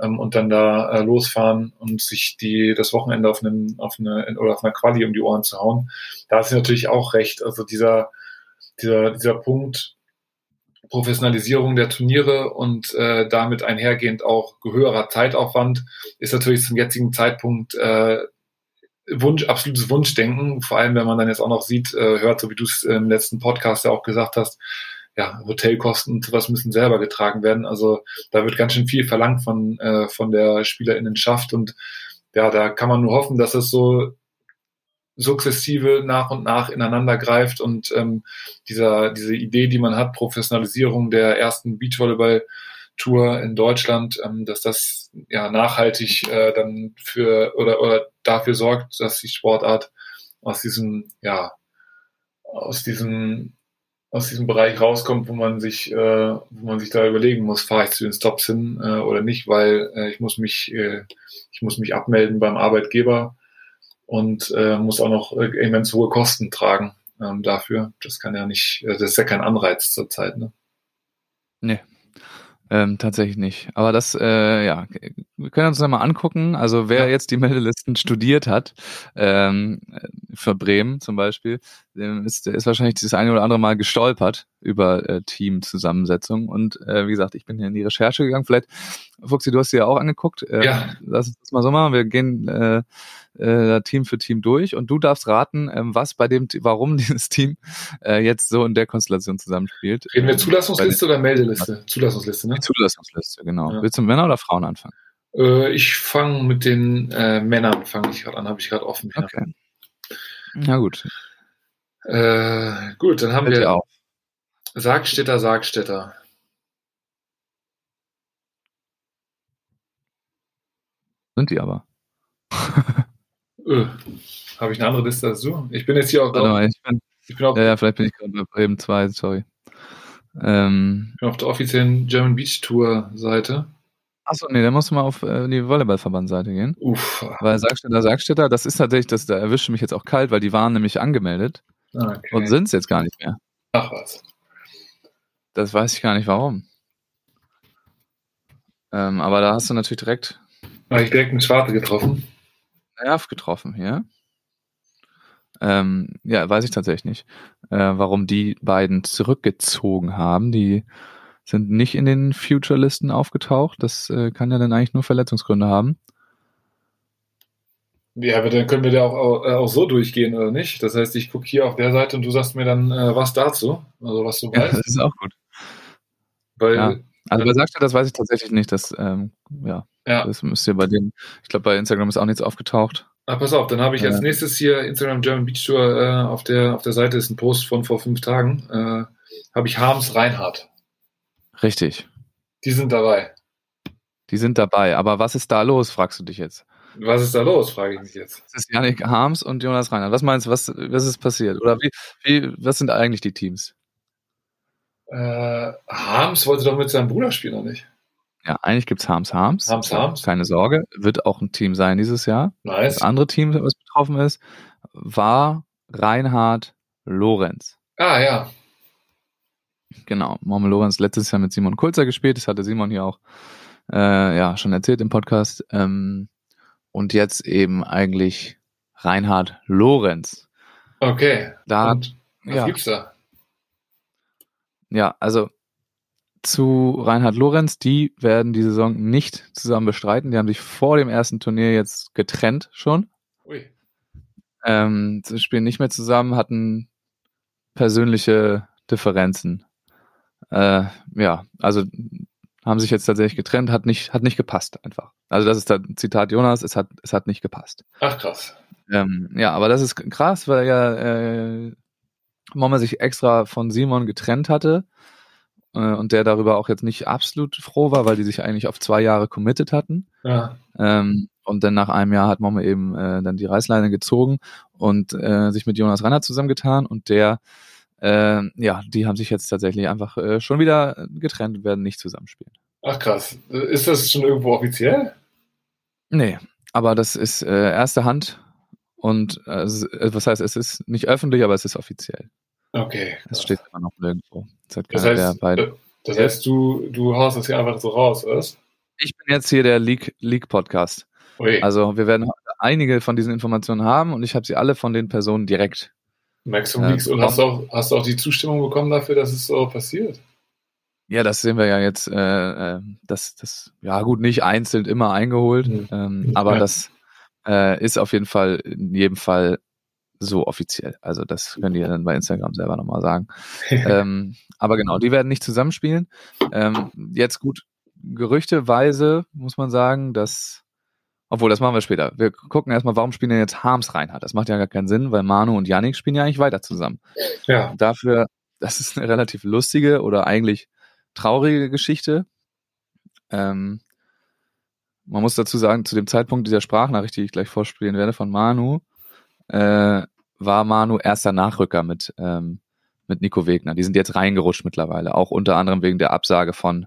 ähm, und dann da äh, losfahren und sich die das Wochenende auf einem auf eine oder auf einer Quali um die Ohren zu hauen. Da ist sie natürlich auch recht. Also dieser dieser dieser Punkt Professionalisierung der Turniere und äh, damit einhergehend auch höherer Zeitaufwand ist natürlich zum jetzigen Zeitpunkt äh, Wunsch, absolutes Wunschdenken, vor allem wenn man dann jetzt auch noch sieht, äh, hört, so wie du es im letzten Podcast ja auch gesagt hast, ja, Hotelkosten und sowas müssen selber getragen werden. Also da wird ganz schön viel verlangt von, äh, von der Spielerinnenschaft und ja, da kann man nur hoffen, dass es so sukzessive nach und nach ineinander greift und ähm, dieser, diese Idee, die man hat, Professionalisierung der ersten Beachvolleyball-Tour in Deutschland, ähm, dass das ja nachhaltig äh, dann für oder, oder dafür sorgt, dass die Sportart aus diesem, ja, aus diesem aus diesem Bereich rauskommt, wo man sich, äh, wo man sich da überlegen muss, fahre ich zu den Stops hin äh, oder nicht, weil äh, ich muss mich, äh, ich muss mich abmelden beim Arbeitgeber und äh, muss auch noch äh, immens hohe Kosten tragen ähm, dafür. Das kann ja nicht, äh, das ist ja kein Anreiz zurzeit, ne? Nee, ähm, tatsächlich nicht. Aber das, äh, ja, wir können uns das mal angucken. Also wer ja. jetzt die Meldelisten studiert hat, ähm, für Bremen zum Beispiel, ist, ist wahrscheinlich dieses eine oder andere Mal gestolpert über äh, Teamzusammensetzung. Und äh, wie gesagt, ich bin hier in die Recherche gegangen. Vielleicht, Fuxi, du hast sie ja auch angeguckt. Äh, ja. Lass uns das mal so machen. Wir gehen äh, äh, Team für Team durch und du darfst raten, ähm, was bei dem, warum <laughs> dieses Team äh, jetzt so in der Konstellation zusammenspielt. Reden wir Zulassungsliste oder Meldeliste? Zulassungsliste, ne? Zulassungsliste, genau. Ja. Willst du Männer oder Frauen anfangen? Äh, ich fange mit den äh, Männern, fange ich gerade an, habe ich gerade offen. Ja. Okay. Na gut. Äh, gut, dann haben Hört wir auf. Sargstädter, Sargstädter. Sind die aber. Öh, Habe ich eine andere Liste du? Ich bin jetzt hier auch Warte mal, ich bin, ich bin auf, ja, vielleicht bin ich gerade bei Bremen 2, sorry. Ähm, ich bin auf der offiziellen German Beach Tour Seite. Achso, nee, dann musst du mal auf äh, die Volleyballverband-Seite gehen. Uff. Weil Sargstädter, Sargstädter, das ist tatsächlich, das, da erwischt mich jetzt auch kalt, weil die waren nämlich angemeldet okay. und sind es jetzt gar nicht mehr. Ach was. Das weiß ich gar nicht warum. Ähm, aber da hast du natürlich direkt. Habe ich direkt eine Schwarze getroffen. Nerv getroffen hier. Ähm, ja, weiß ich tatsächlich nicht, äh, warum die beiden zurückgezogen haben. Die sind nicht in den Future-Listen aufgetaucht. Das äh, kann ja dann eigentlich nur Verletzungsgründe haben. Ja, aber dann können wir da auch, auch, äh, auch so durchgehen, oder nicht? Das heißt, ich gucke hier auf der Seite und du sagst mir dann äh, was dazu, also was du ja, weißt. Das ist auch gut. Weil, ja. Also bei Sagst das weiß ich tatsächlich nicht. Das, ähm, ja, ja. Das müsst ihr bei denen, ich glaube, bei Instagram ist auch nichts aufgetaucht. Ah, pass auf, dann habe ich als nächstes hier Instagram German Beach Tour äh, auf, der, auf der Seite ist ein Post von vor fünf Tagen. Äh, habe ich Harms Reinhardt. Richtig. Die sind dabei. Die sind dabei. Aber was ist da los, fragst du dich jetzt? Was ist da los, frage ich mich jetzt. Das ist Janik Harms und Jonas Reinhardt. Was meinst du, was, was ist passiert? Oder wie, wie, was sind eigentlich die Teams? Äh, Harms wollte doch mit seinem Bruder spielen, oder nicht? Ja, eigentlich gibt's Harms Harms. Harms Harms. Keine Sorge, wird auch ein Team sein dieses Jahr. Nice. Das andere Team, was betroffen ist, war Reinhard Lorenz. Ah, ja. Genau, Momme Lorenz letztes Jahr mit Simon Kulzer gespielt, das hatte Simon hier auch äh, ja schon erzählt im Podcast. Ähm, und jetzt eben eigentlich Reinhard Lorenz. Okay. Da, und was ja, gibt's da? Ja, also zu Reinhard Lorenz, die werden die Saison nicht zusammen bestreiten. Die haben sich vor dem ersten Turnier jetzt getrennt schon. Ui. Ähm, sie spielen nicht mehr zusammen, hatten persönliche Differenzen. Äh, ja, also haben sich jetzt tatsächlich getrennt, hat nicht, hat nicht gepasst einfach. Also das ist das Zitat Jonas, es hat, es hat nicht gepasst. Ach krass. Ähm, ja, aber das ist krass, weil ja äh, Mama sich extra von Simon getrennt hatte äh, und der darüber auch jetzt nicht absolut froh war, weil die sich eigentlich auf zwei Jahre committed hatten. Ja. Ähm, und dann nach einem Jahr hat Mama eben äh, dann die Reißleine gezogen und äh, sich mit Jonas Renner zusammengetan und der, äh, ja, die haben sich jetzt tatsächlich einfach äh, schon wieder getrennt und werden nicht zusammenspielen. Ach krass. Ist das schon irgendwo offiziell? Nee, aber das ist äh, erste Hand und äh, was heißt, es ist nicht öffentlich, aber es ist offiziell. Okay. Das steht immer noch nirgendwo. Das, Das heißt, äh, das heißt, du, du haust das hier einfach so raus, was? Ich bin jetzt hier der Leak, Leak Also wir werden einige von diesen Informationen haben und ich habe sie alle von den Personen direkt. Maximum äh, Leaks. Und hast du, auch, hast du auch die Zustimmung bekommen dafür, dass es so passiert? Ja, das sehen wir ja jetzt, äh, äh, das, das, ja gut, nicht einzeln immer eingeholt, Mhm. ähm, aber Ja. das äh, ist auf jeden Fall in jedem Fall so offiziell. Also das können die ja dann bei Instagram selber nochmal sagen. <laughs> ähm, aber genau, die werden nicht zusammenspielen. Ähm, jetzt gut, gerüchteweise muss man sagen, dass, obwohl, das machen wir später. Wir gucken erstmal, warum spielen denn jetzt Harms Reinhardt? Das macht ja gar keinen Sinn, weil Manu und Yannick spielen ja eigentlich weiter zusammen. ja. Dafür, das ist eine relativ lustige oder eigentlich traurige Geschichte. Ähm, man muss dazu sagen, zu dem Zeitpunkt dieser Sprachnachricht, die ich gleich vorspielen werde von Manu, äh, war Manu erster Nachrücker mit, ähm, mit Nico Wegner. Die sind jetzt reingerutscht mittlerweile, auch unter anderem wegen der Absage von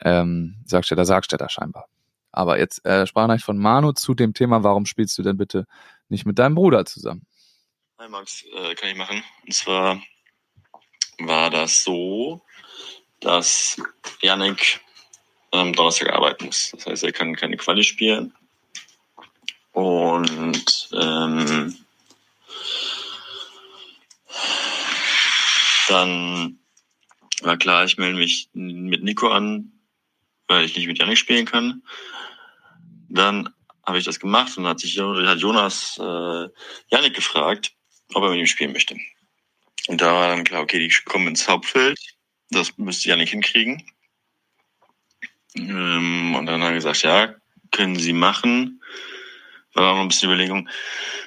ähm, Sargstädter Sargstädter scheinbar. Aber jetzt äh, Sprachnachricht von Manu zu dem Thema, warum spielst du denn bitte nicht mit deinem Bruder zusammen? Hi Max, äh, kann ich machen. Und zwar war das so, dass Yannick am Donnerstag arbeiten muss. Das heißt, er kann keine Quali spielen. Und ähm, dann war klar, ich melde mich mit Nico an, weil ich nicht mit Yannick spielen kann. Dann habe ich das gemacht und hat sich hat Jonas äh, Yannick gefragt, ob er mit ihm spielen möchte. Und da war dann klar, okay, die kommen ins Hauptfeld. Das müsste Yannick hinkriegen. Ähm, und dann hat er gesagt, ja, können sie machen. War auch noch ein bisschen Überlegung,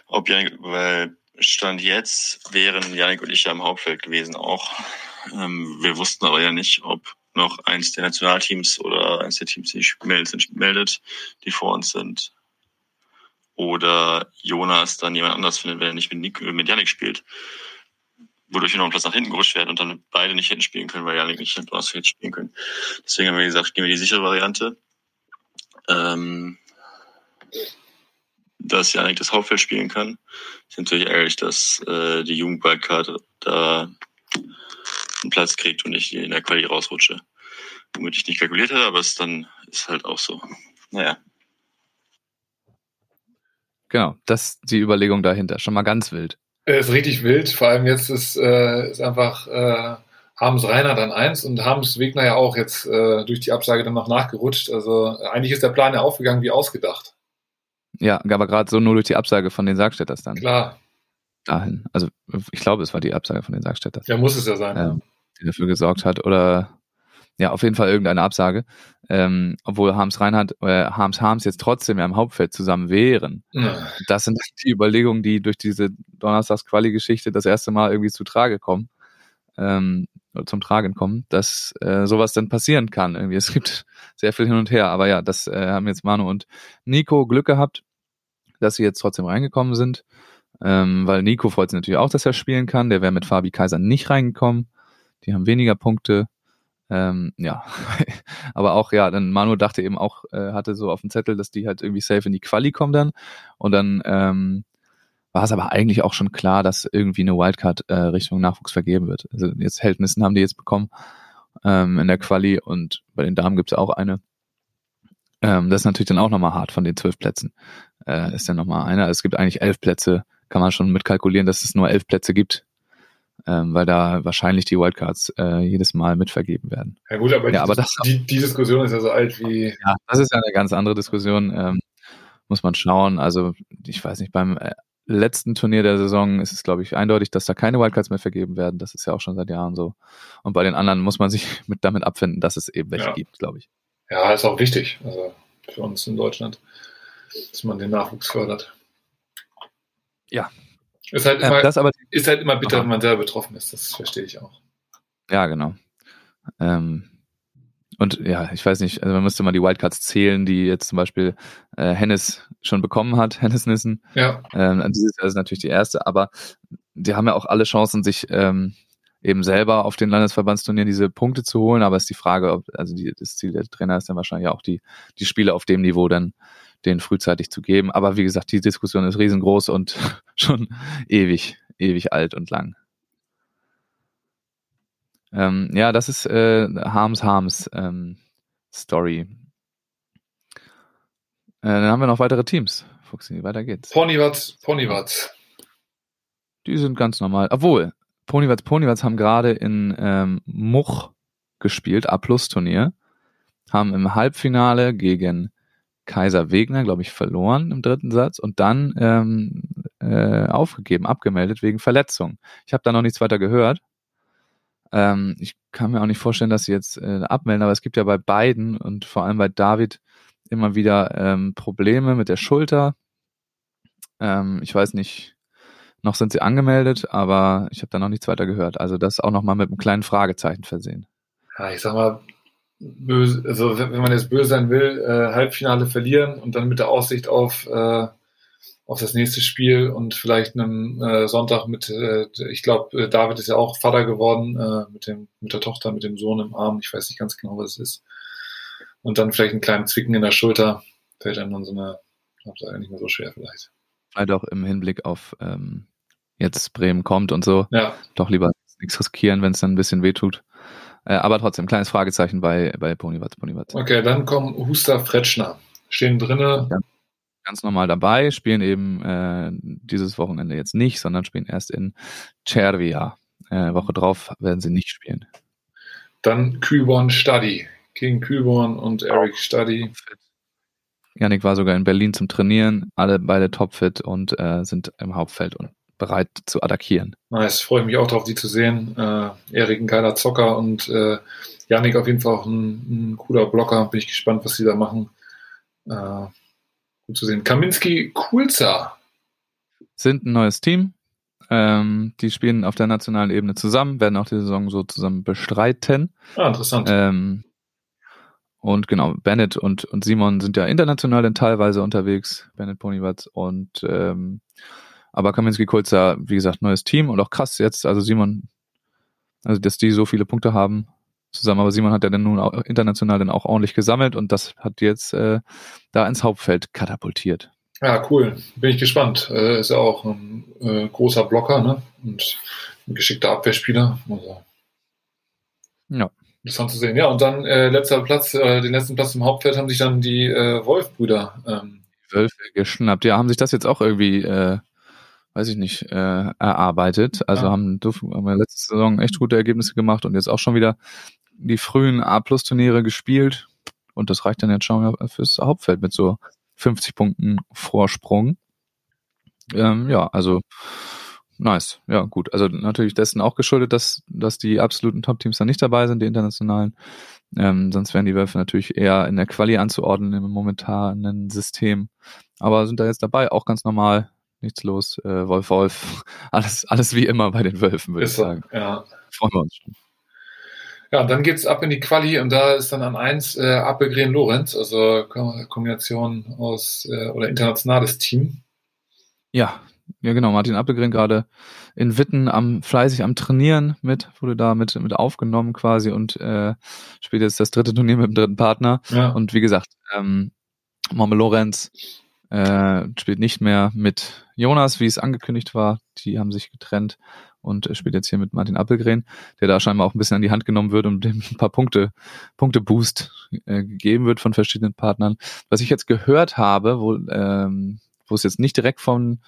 ob Yannick, weil Stand jetzt wären Yannick und ich ja im Hauptfeld gewesen auch. Ähm, wir wussten aber ja nicht, ob noch eins der Nationalteams oder eins der Teams, die meldet, meldet, die vor uns sind. Oder Jonas dann jemand anders findet, wenn er nicht mit, Nick, mit Yannick spielt. Wodurch wir noch einen Platz nach hinten gerutscht werden und dann beide nicht hätten spielen können, weil Yannick nicht Donnerstag hätte spielen können. Deswegen haben wir gesagt, gehen wir die sichere Variante. Ähm, dass Yannick das Hauptfeld spielen kann. Ist natürlich ärgerlich, dass äh, die Jugendballkarte da einen Platz kriegt und ich in der Quali rausrutsche. Womit ich nicht kalkuliert hätte, aber es dann ist halt auch so. Naja. Genau, das ist die Überlegung dahinter. Schon mal ganz wild. Ist richtig wild. Vor allem jetzt ist, äh, ist einfach äh, Harms Rainer dann eins und Harms Wegner ja auch jetzt äh, durch die Absage dann noch nachgerutscht. Also eigentlich ist der Plan ja aufgegangen wie ausgedacht. Ja, aber gerade so nur durch die Absage von den Sargstädters dann Klar, dahin. Also ich glaube, es war die Absage von den Sargstädters, ja muss es ja sein. ähm, die dafür gesorgt hat. Oder ja, auf jeden Fall irgendeine Absage. Ähm, obwohl Harms Reinhardt, äh, Harms Harms jetzt trotzdem ja im Hauptfeld zusammen wären. Ja. Das sind die Überlegungen, die durch diese Donnerstags-Quali-Geschichte das erste Mal irgendwie zu Trage kommen. Ähm, zum Tragen kommen, dass äh, sowas dann passieren kann. Irgendwie. Es gibt sehr viel hin und her, aber ja, das äh, haben jetzt Manu und Nico Glück gehabt, dass sie jetzt trotzdem reingekommen sind. Ähm, weil Nico freut sich natürlich auch, dass er spielen kann. Der wäre mit Fabi Kaiser nicht reingekommen. Die haben weniger Punkte. Ähm, ja, <laughs> aber auch, ja, dann Manu dachte eben auch, äh, hatte so auf dem Zettel, dass die halt irgendwie safe in die Quali kommen dann. Und dann ähm, war es aber eigentlich auch schon klar, dass irgendwie eine Wildcard äh, Richtung Nachwuchs vergeben wird. Also jetzt Heldnissen haben die jetzt bekommen ähm, in der Quali und bei den Damen gibt es auch eine. Ähm, das ist natürlich dann auch nochmal hart von den zwölf Plätzen. Äh, ist dann nochmal einer. Es gibt eigentlich elf Plätze, kann man schon mitkalkulieren, dass es nur elf Plätze gibt, ähm, weil da wahrscheinlich die Wildcards äh, jedes Mal mitvergeben werden. ja gut, aber, Ja, die, aber das- die, die Diskussion ist ja so alt wie Ja, das ist ja eine ganz andere Diskussion. Ähm, muss man schauen. Also ich weiß nicht, beim äh, letzten Turnier der Saison ist es, glaube ich, eindeutig, dass da keine Wildcards mehr vergeben werden. Das ist ja auch schon seit Jahren so. Und bei den anderen muss man sich <laughs> mit damit abfinden, dass es eben welche Ja. gibt, glaube ich. Ja, ist auch wichtig, also für uns in Deutschland, dass man den Nachwuchs fördert. Ja. Ist halt Ähm, immer, das aber, ist halt immer bitter, Aha. wenn man selber betroffen ist, das verstehe ich auch. ja, genau. Ähm, und ja, ich weiß nicht, also man müsste mal die Wildcards zählen, die jetzt zum Beispiel äh, Hennes schon bekommen hat, <laughs> Hennes Nissen. Ja, Ähm, dieses Jahr ist natürlich die erste, aber die haben ja auch alle Chancen, sich ähm, eben selber auf den Landesverbandsturnieren diese Punkte zu holen. Aber es ist die Frage, ob, also die, das Ziel der Trainer ist dann wahrscheinlich auch die, die Spiele auf dem Niveau dann denen frühzeitig zu geben. Aber wie gesagt, die Diskussion ist riesengroß und <laughs> schon ewig, ewig alt und lang. Ähm, ja, das ist äh, Harms Harms ähm, Story. Äh, dann haben wir noch weitere Teams. Fuchsi, weiter geht's. Ponywatz, Ponywatz. Die sind ganz normal. Obwohl, Ponywatz, Ponywatz haben gerade in ähm, Much gespielt, A-Plus-Turnier. Haben im Halbfinale gegen Kaiser Wegner, glaube ich, verloren im dritten Satz und dann ähm, äh, aufgegeben, abgemeldet wegen Verletzung. Ich habe da noch nichts weiter gehört. Ähm, ich kann mir auch nicht vorstellen, dass sie jetzt äh, abmelden, aber es gibt ja bei beiden und vor allem bei David immer wieder ähm, Probleme mit der Schulter. Ähm, ich weiß nicht, noch sind sie angemeldet, aber ich habe da noch nichts weiter gehört. Also das auch nochmal mit einem kleinen Fragezeichen versehen. Ja, ich sag mal, böse, also wenn man jetzt böse sein will, äh, Halbfinale verlieren und dann mit der Aussicht auf, äh, auf das nächste Spiel und vielleicht einem äh, Sonntag mit, äh, ich glaube, äh, David ist ja auch Vater geworden, äh, mit, dem, mit der Tochter, mit dem Sohn im Arm, ich weiß nicht ganz genau, was es ist. Und dann vielleicht einen kleinen Zwicken in der Schulter, fällt dann so eine, ich glaube, nicht mehr so schwer vielleicht. Vielleicht auch im Hinblick auf ähm, jetzt Bremen kommt und so. Ja. Doch lieber nichts riskieren, wenn es dann ein bisschen wehtut. Äh, aber trotzdem, kleines Fragezeichen bei, bei Ponywatz, Ponywatz. Okay, dann kommen Huster Fretschner. Stehen drinne. Ja. Ganz normal dabei, spielen eben äh, dieses Wochenende jetzt nicht, sondern spielen erst in Cervia. Äh, Woche drauf werden sie nicht spielen. Dann Kühlborn Stadi. King Kühlborn und Eric Stadi. Janik war sogar in Berlin zum Trainieren, alle beide topfit und äh, sind im Hauptfeld und bereit zu attackieren. Nice, freue mich auch darauf, die zu sehen. Äh, Erik ein geiler Zocker und äh, Janik auf jeden Fall auch ein, ein cooler Blocker. Bin ich gespannt, was sie da machen. Äh, gut zu sehen. Kaminski Kulza. Sind ein neues Team. Ähm, die spielen auf der nationalen Ebene zusammen, werden auch die Saison so zusammen bestreiten. Ah, interessant. Ähm, und genau, Bennett und, und Simon sind ja international dann teilweise unterwegs, Bennett Ponywatz und ähm, aber Kaminski Kulzer, wie gesagt, neues Team und auch krass jetzt, also Simon, also dass die so viele Punkte haben zusammen, aber Simon hat ja dann nun auch international dann auch ordentlich gesammelt und das hat jetzt äh, da ins Hauptfeld katapultiert. Ja, cool. Bin ich gespannt. Äh, ist ja auch ein äh, großer Blocker, ne? Und ein geschickter Abwehrspieler. Also, Ja. interessant zu sehen. Ja, und dann äh, letzter Platz, äh, den letzten Platz im Hauptfeld haben sich dann die äh, Wolf-Brüder ähm, Wölfe geschnappt. Ja, haben sich das jetzt auch irgendwie, äh, weiß ich nicht, äh, erarbeitet. Also Ja. haben, haben ja letzte Saison echt gute Ergebnisse gemacht und jetzt auch schon wieder die frühen A-Plus-Turniere gespielt. Und das reicht dann jetzt schon fürs Hauptfeld mit so 50 Punkten Vorsprung. Ähm, ja, also nice. Ja, gut. Also natürlich dessen auch geschuldet, dass, dass die absoluten Top-Teams da nicht dabei sind, die internationalen. Ähm, sonst wären die Wölfe natürlich eher in der Quali anzuordnen im momentanen System. Aber sind da jetzt dabei, auch ganz normal. Nichts los. Äh, Wolf, Wolf. <laughs> Alles, alles wie immer bei den Wölfen, würde ich so. sagen. Ja. Freuen wir uns schon. Ja, und dann geht's ab in die Quali und da ist dann an eins äh, Appelgren Lorenz, also Ko- Kombination aus äh, oder internationales Team. Ja, ja genau. Martin Appelgren gerade in Witten am fleißig am Trainieren mit, wurde da mit, mit aufgenommen quasi und äh, spielt jetzt das dritte Turnier mit dem dritten Partner. Ja. Und wie gesagt, ähm, Momme Lorenz äh, spielt nicht mehr mit Jonas, wie es angekündigt war. Die haben sich getrennt und äh, spielt jetzt hier mit Martin Appelgren, der da scheinbar auch ein bisschen an die Hand genommen wird und dem <laughs> ein paar Punkte, Punkte Boost äh, gegeben wird von verschiedenen Partnern. Was ich jetzt gehört habe, wo, ähm, wo es jetzt nicht direkt von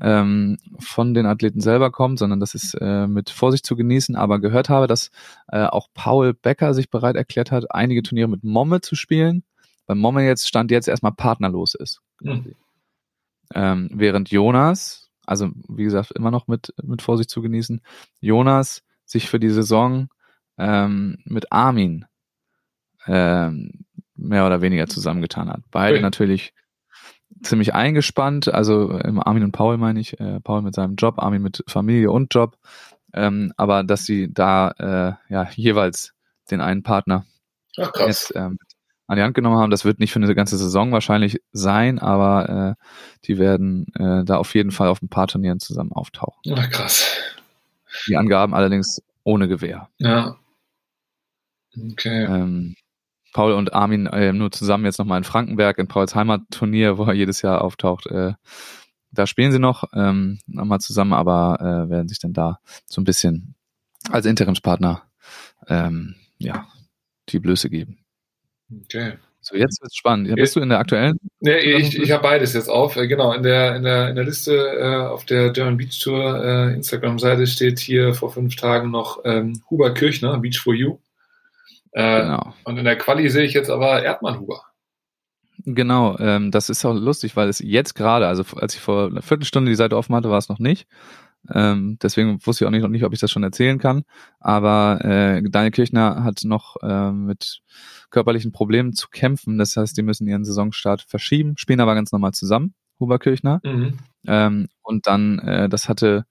ähm, von den Athleten selber kommt, sondern das ist äh, mit Vorsicht zu genießen, aber gehört habe, dass äh, auch Paul Becker sich bereit erklärt hat, einige Turniere mit Momme zu spielen, weil Momme jetzt Stand jetzt erstmal partnerlos ist. Hm. Ähm, während Jonas, also wie gesagt, immer noch mit, mit Vorsicht zu genießen, Jonas sich für die Saison ähm, mit Armin ähm, mehr oder weniger zusammengetan hat. Beide Ui. natürlich ziemlich eingespannt, also ähm, Armin und Paul meine ich, äh, Paul mit seinem Job, Armin mit Familie und Job, ähm, aber dass sie da äh, ja jeweils den einen Partner Ach jetzt ähm, an die Hand genommen haben. Das wird nicht für eine ganze Saison wahrscheinlich sein, aber äh, die werden äh, da auf jeden Fall auf ein paar Turnieren zusammen auftauchen. Ach krass. Die Angaben allerdings ohne Gewehr. Ja. Okay. Ähm, Paul und Armin äh, nur zusammen jetzt nochmal in Frankenberg in Pauls Heimatturnier, wo er jedes Jahr auftaucht. Äh, da spielen sie noch ähm, nochmal zusammen, aber äh, werden sich dann da so ein bisschen als Interimspartner ähm, ja, die Blöße geben. Okay. So, jetzt wird's spannend. Bist du in der aktuellen? Nee, ich, ich habe beides jetzt auf. Äh, Genau, in der, in der, in der Liste äh, auf der German Beach Tour äh, Instagram-Seite steht hier vor fünf Tagen noch ähm, Huber Kirchner, Beach for You. Äh, Genau. Und in der Quali sehe ich jetzt aber Erdmann Huber. Genau, ähm, das ist auch lustig, weil es jetzt gerade, also als ich vor einer Viertelstunde die Seite offen hatte, war es noch nicht. Ähm, deswegen wusste ich auch nicht, noch nicht, ob ich das schon erzählen kann. Aber äh, Daniel Kirchner hat noch ähm, mit körperlichen Problemen zu kämpfen. Das heißt, die müssen ihren Saisonstart verschieben, spielen aber ganz normal zusammen, Huber Kirchner. Mhm. Ähm, und dann, äh, das hatte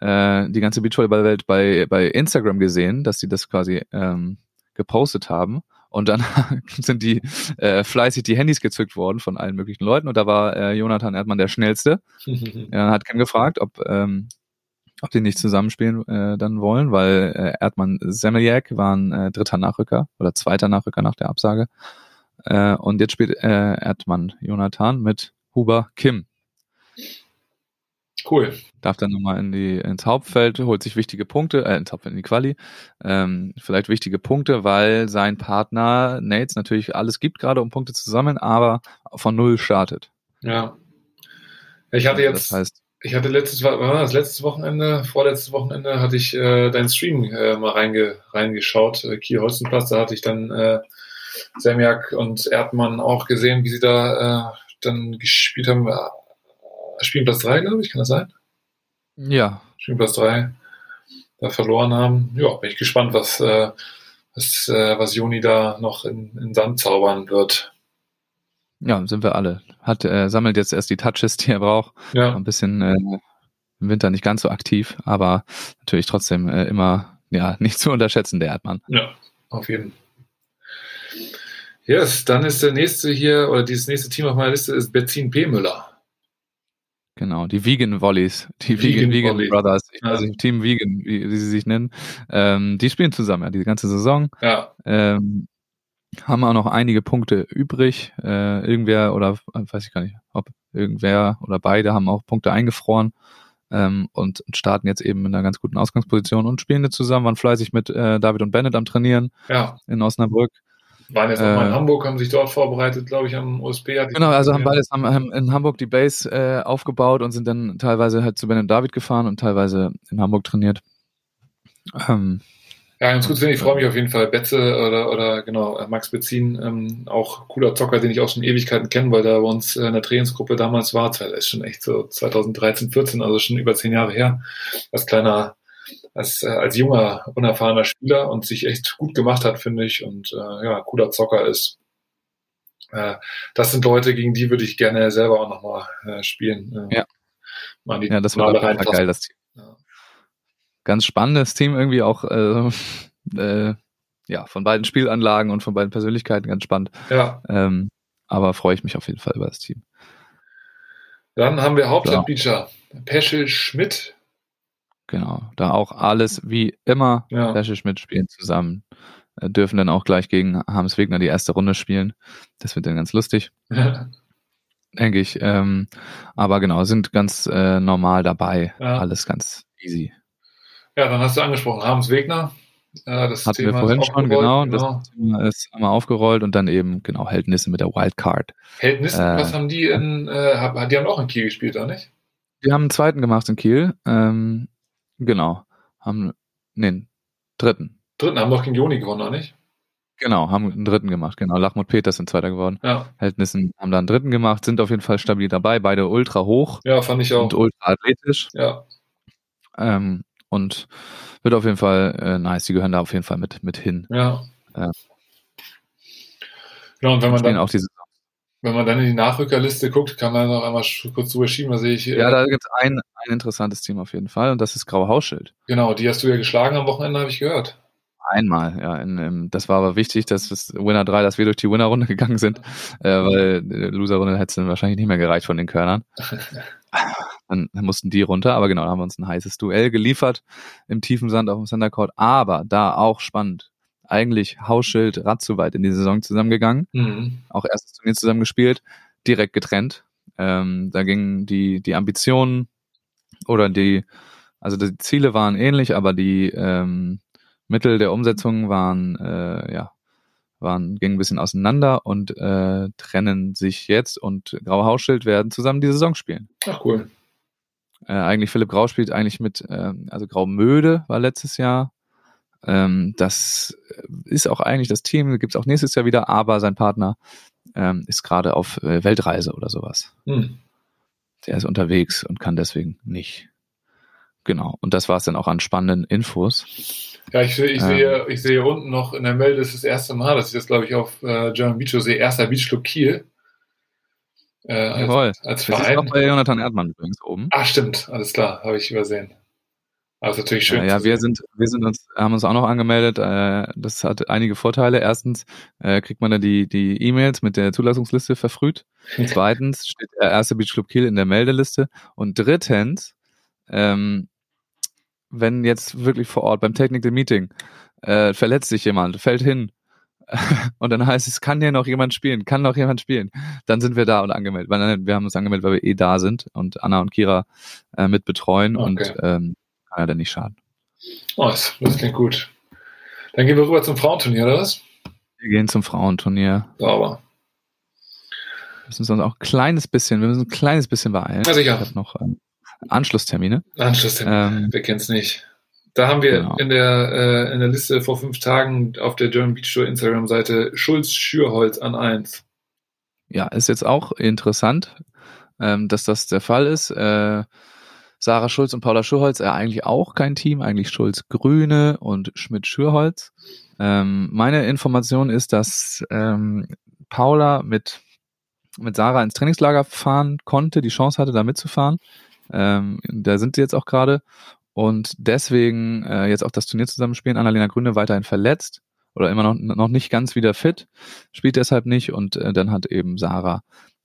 äh, die ganze Beachvolleyball-Welt bei, bei Instagram gesehen, dass sie das quasi ähm, gepostet haben. Und dann <laughs> sind die äh, fleißig die Handys gezückt worden von allen möglichen Leuten. Und da war äh, Jonathan Erdmann der Schnellste. <laughs> Er hat Ken gefragt, ob, ähm, ob die nicht zusammenspielen äh, dann wollen, weil äh, Erdmann Semeljak waren äh, dritter Nachrücker oder zweiter Nachrücker nach der Absage. Äh, und jetzt spielt äh, Erdmann Jonathan mit Huber Kim. Cool. Darf dann nochmal in die, ins Hauptfeld, holt sich wichtige Punkte, äh, ins Hauptfeld, in die Quali, ähm, vielleicht wichtige Punkte, weil sein Partner Nates natürlich alles gibt gerade, um Punkte zu sammeln, aber von Null startet. Ja. Ich hatte jetzt, Das heißt, ich hatte letztes, das letztes Wochenende, vorletztes Wochenende hatte ich äh, deinen Stream äh, mal reinge, reingeschaut, äh, Kiel Holstenplatz, da hatte ich dann äh, Semjak und Erdmann auch gesehen, wie sie da äh, dann gespielt haben. Spielplatz 3, glaube ich, kann das sein? ja, Spielplatz 3 da verloren haben. Ja, bin ich gespannt, was, äh, was, äh, was Joni da noch in, in Sand zaubern wird. ja, sind wir alle. Hat, äh, sammelt jetzt erst die Touches, die er braucht. Ja, Ein bisschen äh, im Winter nicht ganz so aktiv, aber natürlich trotzdem äh, immer ja <laughs> nicht zu unterschätzen, der Erdmann. ja, auf jeden Fall. Yes, dann ist der nächste hier, oder dieses nächste Team auf meiner Liste ist Betzin P. Müller. Genau, die Vegan Volleys, die Vegan Vegan, Vegan. Brothers, ich Ja. weiß nicht, Team Vegan, wie, wie sie sich nennen, ähm, die spielen zusammen, ja, die ganze Saison, Ja, ähm, haben auch noch einige Punkte übrig, äh, irgendwer oder äh, weiß ich gar nicht, ob irgendwer oder beide haben auch Punkte eingefroren ähm, und starten jetzt eben in einer ganz guten Ausgangsposition und spielen jetzt zusammen, waren fleißig mit äh, David und Bennett am Trainieren ja. in Osnabrück. Waren jetzt auch mal in Äh, Hamburg, haben sich dort vorbereitet, glaube ich, am OSP. hatte ich Genau, also haben beides haben, haben in Hamburg die Base äh, aufgebaut und sind dann teilweise halt zu Ben und David gefahren und teilweise in Hamburg trainiert. Ähm, Ja, ganz gut. Ich freue mich auf jeden Fall. Betze oder, oder genau, äh, Max Bezin, ähm, auch cooler Zocker, den ich auch schon Ewigkeiten kenne, weil der bei uns äh, in der Trainingsgruppe damals war. Das ist schon echt so 2013, 14, also schon über zehn Jahre her. Als kleiner, als, äh, als junger, unerfahrener Spieler und sich echt gut gemacht hat, finde ich. Und äh, ja, cooler Zocker ist. Äh, das sind Leute, gegen die würde ich gerne selber auch nochmal äh, spielen. Äh, Ja. Mal die ja, das Fall reintasten. geil, das Team. Ja. Ganz spannendes Team irgendwie auch äh, <laughs> äh, ja, von beiden Spielanlagen und von beiden Persönlichkeiten ganz spannend. ja, Ähm, aber freue ich mich auf jeden Fall über das Team. dann haben wir Hauptstadtbeacher. Peschel Schmidt. Genau. Da auch alles wie immer. Ja. Pesche Schmidt spielen zusammen. Äh, dürfen dann auch gleich gegen Harms Wegner die erste Runde spielen. Das wird dann ganz lustig. <laughs> denke ich. Ähm, aber genau, sind ganz äh, normal dabei. Ja. Alles ganz easy. Ja, dann hast du angesprochen, Harms Wegner. Äh, das Hatten wir Thema vorhin ist schon, genau. aufgerollt, Das Thema ist einmal aufgerollt und dann eben, genau, Heldnisse mit der Wildcard. Heldnissen, äh, was haben die in, äh, die haben auch in Kiel gespielt, oder nicht? Wir haben einen zweiten gemacht in Kiel. Ähm, genau. Haben, einen dritten. Dritten haben doch gegen Joni gewonnen, oder nicht? Genau, haben einen dritten gemacht. Genau, Lachmut Peters sind Zweiter geworden. Ja, Heldnissen haben da einen dritten gemacht, sind auf jeden Fall stabil dabei. Beide ultra hoch ja, fand ich auch. und ultra athletisch. Ja, Ähm, und wird auf jeden Fall äh, nice. Die gehören da auf jeden Fall mit, mit hin. ja. Ja. Genau, und wenn man, dann, auch diese wenn man dann in die Nachrückerliste guckt, kann man noch einmal kurz drüber schieben, da sehe ich, äh, Ja, da gibt es ein, ein interessantes Team auf jeden Fall und das ist Graue Hausschild. genau, die hast du ja geschlagen am Wochenende, habe ich gehört. Einmal, ja. In, das war aber wichtig, dass das Winner 3, dass wir durch die Winner-Runde gegangen sind, äh, weil die Loser-Runde hätte es dann wahrscheinlich nicht mehr gereicht von den Körnern. Dann, <laughs> dann mussten die runter, aber genau, da haben wir uns ein heißes Duell geliefert im tiefen Sand auf dem Center Court. Aber da auch spannend. Eigentlich Hausschild, Ratzuweit in die Saison zusammengegangen. Mhm. auch erstes Turnier zusammen gespielt, direkt getrennt. Ähm, da gingen die, die Ambitionen oder die, also die Ziele waren ähnlich, aber die, ähm, Mittel der Umsetzung waren, äh, ja, waren, gingen ein bisschen auseinander und äh, trennen sich jetzt und Grauer Hausschild werden zusammen die Saison spielen. Ach cool. Äh, eigentlich Philipp Grau spielt eigentlich mit, ähm, also Graumöde war letztes Jahr. Ähm, das ist auch eigentlich das Team, gibt es auch nächstes Jahr wieder, aber sein Partner ähm, ist gerade auf äh, Weltreise oder sowas. Hm. Der ist unterwegs und kann deswegen nicht. Genau. Und das war es dann auch an spannenden Infos. Ja, ich, ich, Ähm. sehe, ich sehe unten noch in der Meldung, das ist das erste Mal, dass ich das, glaube ich, auf äh, German Beach sehe. Erster Beach Club Kiel. Äh, als, Jawohl. als Das ist auch Verein. bei Jonathan Erdmann übrigens oben. Ah, stimmt, alles klar, habe ich übersehen. Also natürlich schön. Ja, ja, wir sind, wir sind uns, haben uns auch noch angemeldet. Äh, das hat einige Vorteile. Erstens äh, kriegt man dann die die E-Mails mit der Zulassungsliste verfrüht. Zweitens steht der erste Beach Club Kiel in der Meldeliste. Und drittens, ähm, wenn jetzt wirklich vor Ort beim Technical Meeting äh, verletzt sich jemand, fällt hin <laughs> und dann heißt es, kann hier noch jemand spielen, kann noch jemand spielen, dann sind wir da und angemeldet. Wir haben uns angemeldet, weil wir eh da sind und Anna und Kira äh, mit betreuen Okay. und ähm, kann ja dann nicht schaden. Oh, das, das klingt gut. Dann gehen wir rüber zum Frauenturnier, oder was? Wir gehen zum Frauenturnier. Sauber. Wir müssen uns auch ein kleines bisschen, wir müssen ein kleines bisschen beeilen. Ja, sicher. Ich habe noch ähm, Anschlusstermine. Anschlusstermin. Ähm, Wer kennt's nicht? Da haben wir Genau. in, der, äh, in der Liste vor fünf Tagen auf der German Beach Tour Instagram-Seite Schulz Schürholz an eins. ja, ist jetzt auch interessant, ähm, dass das der Fall ist. Äh, Sarah Schulz und Paula Schürholz, äh, eigentlich auch kein Team, eigentlich Schulz Grüne und Schmidt Schürholz. Ähm, meine Information ist, dass ähm, Paula mit, mit Sarah ins Trainingslager fahren konnte, die Chance hatte, da mitzufahren. Ähm, da sind sie jetzt auch gerade. Und deswegen äh, jetzt auch das Turnier zusammenspielen. Annalena Grüne weiterhin verletzt oder immer noch, noch nicht ganz wieder fit, spielt deshalb nicht. Und äh, dann hat eben Sarah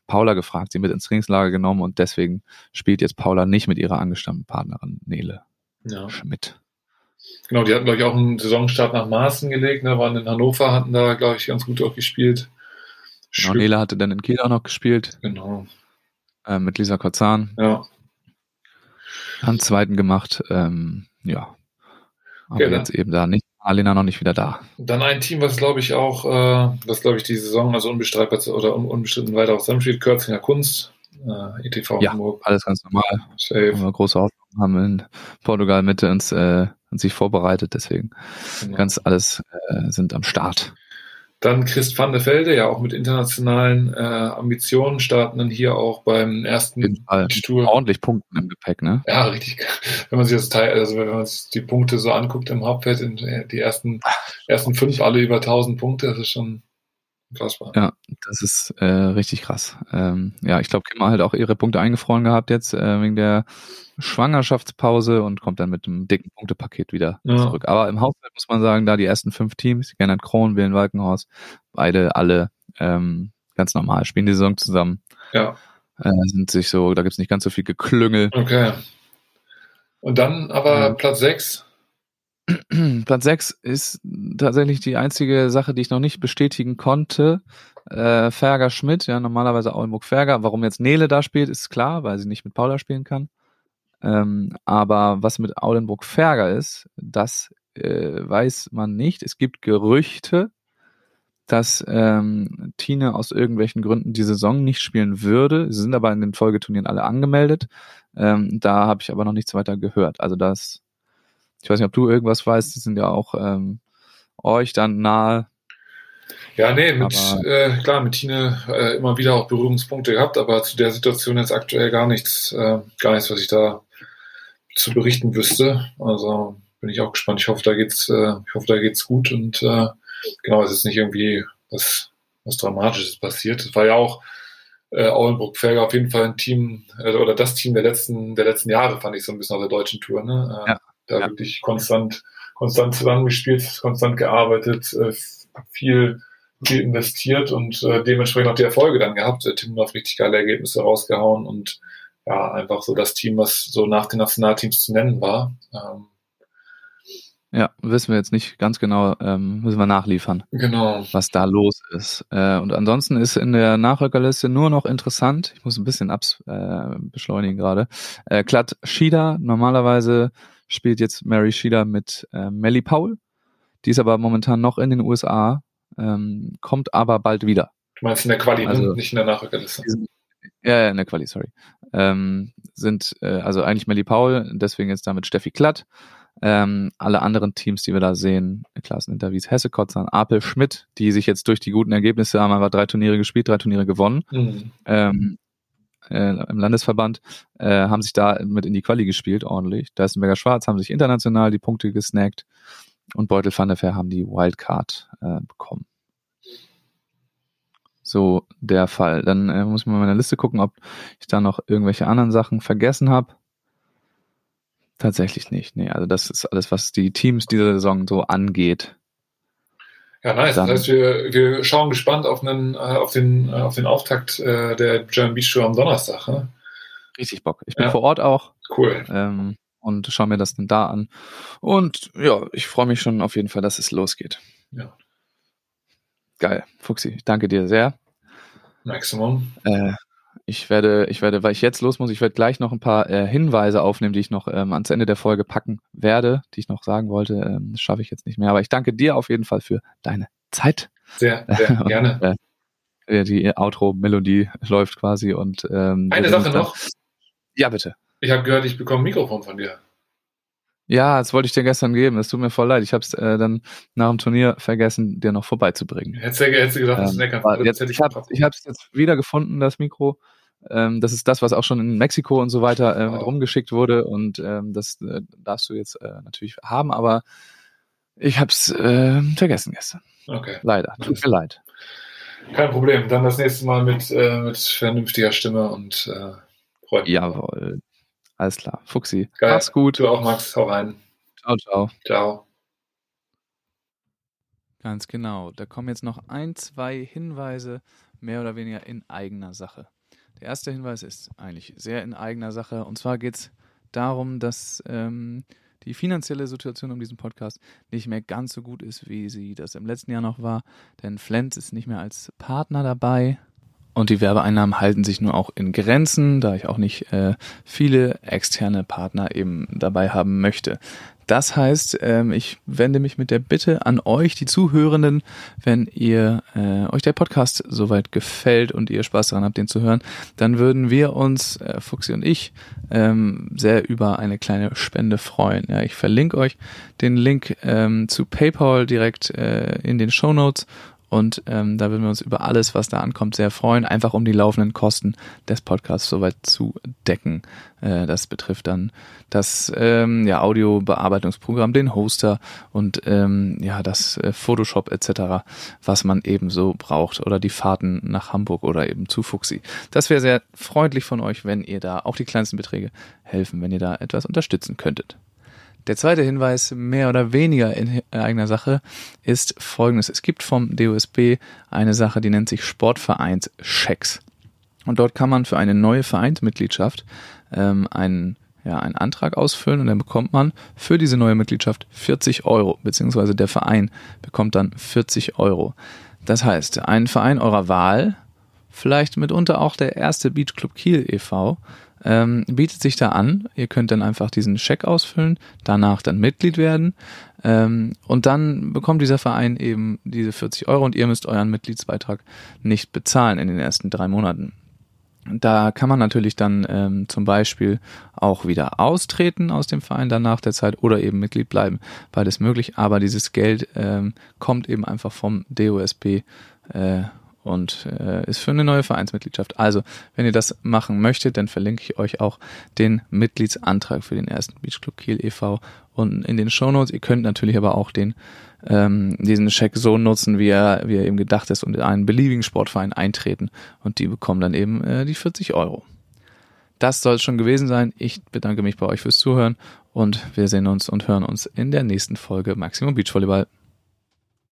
Paula gefragt, sie mit ins Trainingslager genommen und deswegen spielt jetzt Paula nicht mit ihrer angestammten Partnerin Nele Ja. Schmidt. Genau, die hatten, glaube ich, auch einen Saisonstart nach Maßen gelegt, ne, waren in Hannover, hatten da, glaube ich, ganz gut auch gespielt. Genau, Nele hatte dann in Kiel auch noch gespielt genau. äh, mit Lisa Korzahn, Ja. einen zweiten gemacht. Ähm, ja, aber Genau. jetzt eben da nicht. Alena noch nicht wieder da. Dann ein Team, was, glaube ich, auch, äh, was, glaube ich, die Saison, also unbestreitbar oder un unbestritten weiter zusammenspielt, Kürzinger Kunst, äh, ETV Ja. Hamburg, Alles ganz normal. Safe. Haben wir große Hoffnung, haben in Portugal Mitte uns, äh, uns sich vorbereitet, deswegen Genau. ganz alles äh, sind am Start. Dann Christ van der Velde, ja auch mit internationalen äh, Ambitionen, starten dann hier auch beim ersten Tour. ordentlich Punkten im Gepäck, ne? Ja, richtig. Wenn man sich das Teil, also wenn man sich die Punkte so anguckt im Hauptfeld, äh, die ersten, ersten fünf alle über 1000 Punkte, das ist schon unfassbar. Ja, das ist äh, richtig krass. Ähm, ja, ich glaube, Kim hat halt auch ihre Punkte eingefroren gehabt jetzt äh, wegen der Schwangerschaftspause und kommt dann mit einem dicken Punktepaket wieder Ja. zurück. Aber im Hauptfeld muss man sagen, da die ersten fünf Teams, Gernot Kron, Willen Walkenhorst, beide alle ähm, ganz normal, spielen die Saison zusammen, Ja, äh, sind sich so, da gibt's nicht ganz so viel Geklüngel. okay. Und dann aber Ja. Platz 6. <clears throat> Platz 6 ist tatsächlich die einzige Sache, die ich noch nicht bestätigen konnte. Äh, Ferger Schmidt, ja, normalerweise Auenburg Ferger. Warum jetzt Nele da spielt, ist klar, weil sie nicht mit Paula spielen kann. Ähm, aber was mit Aulenburg Ferger ist, das äh, weiß man nicht. Es gibt Gerüchte, dass ähm, Tine aus irgendwelchen Gründen die Saison nicht spielen würde. Sie sind aber in den Folgeturnieren alle angemeldet. Ähm, da habe ich aber noch nichts weiter gehört. Also das ich weiß nicht, ob du irgendwas weißt, die sind ja auch ähm, euch dann nahe. Ja, nee, mit, äh, klar, mit Tine äh, immer wieder auch Berührungspunkte gehabt, aber zu der Situation jetzt aktuell gar nichts, äh, gar nichts, was ich da zu berichten wüsste. Also bin ich auch gespannt. Ich hoffe, da geht's, äh, ich hoffe, da geht's gut und äh, genau, es ist nicht irgendwie was, was Dramatisches passiert. Es war ja auch äh, Aulenburg-Ferger auf jeden Fall ein Team äh, oder das Team der letzten, der letzten Jahre, fand ich so ein bisschen auf der deutschen Tour. Ne? Äh, Ja. Da Ja. wirklich konstant, konstant zusammengespielt, konstant gearbeitet, äh, viel, viel investiert und äh, dementsprechend auch die Erfolge dann gehabt. Der Tim hat richtig geile Ergebnisse rausgehauen und ja, einfach so das Team, was so nach den Nationalteams zu nennen war. Ähm, Ja, wissen wir jetzt nicht ganz genau, ähm, müssen wir nachliefern, genau. was da los ist. Äh, und ansonsten ist in der Nachrückerliste nur noch interessant, ich muss ein bisschen abs äh, beschleunigen gerade, äh, Klatt Schieder, normalerweise spielt jetzt Mary Schieder mit äh, Melly Paul. Die ist aber momentan noch in den USA, ähm, kommt aber bald wieder. Du meinst in der Quali, Also- ne? nicht in der Nachrückerliste. Ja, ja, in der Quali, sorry. Ähm, sind äh, also eigentlich Melly Paul, deswegen jetzt damit Steffi Klatt. Ähm, alle anderen Teams, die wir da sehen, Klasseninterviews, Hesse Kotzan, Apel Schmidt, die sich jetzt durch die guten Ergebnisse haben einfach drei Turniere gespielt, drei Turniere gewonnen Mhm. ähm, äh, im Landesverband, äh, haben sich da mit in die Quali gespielt, ordentlich. Deisenberger Schwarz haben sich international die Punkte gesnackt und Beutel van der Veer haben die Wildcard äh, bekommen. So der Fall. Dann äh, muss ich mal in meiner Liste gucken, ob ich da noch irgendwelche anderen Sachen vergessen habe. Tatsächlich nicht. Nee, also das ist alles, was die Teams dieser Saison so angeht. Ja, nice. Dann- das heißt, wir, wir schauen gespannt auf, einen, äh, auf, den, äh, auf den Auftakt äh, der German Beach Tour am Donnerstag. Ne? Richtig Bock. Ich bin Ja. vor Ort auch. Cool. ähm, und schaue mir das dann da an. Und ja, ich freue mich schon auf jeden Fall, dass es losgeht. Ja. Geil, Fuxi, ich danke dir sehr. Maximum. Äh, ich werde, ich werde, weil ich jetzt los muss, ich werde gleich noch ein paar äh, Hinweise aufnehmen, die ich noch ähm, ans Ende der Folge packen werde, die ich noch sagen wollte. Ähm, das schaffe ich jetzt nicht mehr. Aber ich danke dir auf jeden Fall für deine Zeit. Sehr, sehr <laughs> gerne. Äh, die Outro-Melodie läuft quasi und ähm, Eine Sache noch. Ja, bitte. Ich habe gehört, ich bekomme ein Mikrofon von dir. Ja, das wollte ich dir gestern geben. Es tut mir voll leid. Ich habe es äh, dann nach dem Turnier vergessen, dir noch vorbeizubringen. Hättest du, hättest du gesagt, das ist Ähm, lecker. jetzt, ich habe es jetzt wieder gefunden, das Mikro. Ähm, das ist das, was auch schon in Mexiko und so weiter äh, mit Wow. rumgeschickt wurde. Und ähm, das äh, darfst du jetzt äh, natürlich haben. Aber ich habe es äh, vergessen gestern. Okay, Leider. Tut mir leid. kein Problem. Dann das nächste Mal mit, äh, mit vernünftiger Stimme und äh, freut mich. Jawohl. Alles klar. Fuxi. Geil. Mach's gut. Du auch, Max. Hau rein. Ciao, ciao. Ciao. Ganz genau. Da kommen jetzt noch ein, zwei Hinweise, mehr oder weniger in eigener Sache. Der erste Hinweis ist eigentlich sehr in eigener Sache. Und zwar geht es darum, dass ähm, die finanzielle Situation um diesen Podcast nicht mehr ganz so gut ist, wie sie das im letzten Jahr noch war. Denn Flens ist nicht mehr als Partner dabei. Und die Werbeeinnahmen halten sich nur auch in Grenzen, da ich auch nicht äh, viele externe Partner eben dabei haben möchte. Das heißt, ähm, ich wende mich mit der Bitte an euch, die Zuhörenden, wenn ihr äh, euch der Podcast soweit gefällt und ihr Spaß daran habt, den zu hören, dann würden wir uns, äh, Fuxi und ich, ähm, sehr über eine kleine Spende freuen. Ich verlinke euch den Link ähm, zu PayPal direkt äh, in den Show Notes und ähm, da würden wir uns über alles, was da ankommt, sehr freuen, einfach um die laufenden Kosten des Podcasts soweit zu decken. Äh, das betrifft dann das ähm, ja, Audiobearbeitungsprogramm, den Hoster und ähm, ja das äh, Photoshop etc., was man eben so braucht oder die Fahrten nach Hamburg oder eben zu Fuxi. Das wäre sehr freundlich von euch, wenn ihr da auch die kleinsten Beträge helfen, wenn ihr da etwas unterstützen könntet. Der zweite Hinweis, mehr oder weniger in eigener Sache, ist folgendes. Es gibt vom DOSB eine Sache, die nennt sich Sportvereinschecks. Und dort kann man für eine neue Vereinsmitgliedschaft ähm, einen, ja, einen Antrag ausfüllen und dann bekommt man für diese neue Mitgliedschaft 40 Euro, beziehungsweise der Verein bekommt dann 40 Euro. Das heißt, ein Verein eurer Wahl, vielleicht mitunter auch der erste Beach Club Kiel e.V., ähm, bietet sich da an. Ihr könnt dann einfach diesen Scheck ausfüllen, danach dann Mitglied werden ähm, und dann bekommt dieser Verein eben diese 40 Euro und ihr müsst euren Mitgliedsbeitrag nicht bezahlen in den ersten drei Monaten. Da kann man natürlich dann ähm, zum Beispiel auch wieder austreten aus dem Verein dann nach der Zeit oder eben Mitglied bleiben. Beides möglich, aber dieses Geld ähm, kommt eben einfach vom DOSB äh, und äh, ist für eine neue Vereinsmitgliedschaft. Also, wenn ihr das machen möchtet, dann verlinke ich euch auch den Mitgliedsantrag für den ersten Beach Club Kiel e.V. unten in den Shownotes. Ihr könnt natürlich aber auch den ähm, diesen Scheck so nutzen, wie er, wie er eben gedacht ist und in einen beliebigen Sportverein eintreten und die bekommen dann eben äh, die 40 Euro. Das soll es schon gewesen sein. Ich bedanke mich bei euch fürs Zuhören und wir sehen uns und hören uns in der nächsten Folge Maximum Beachvolleyball.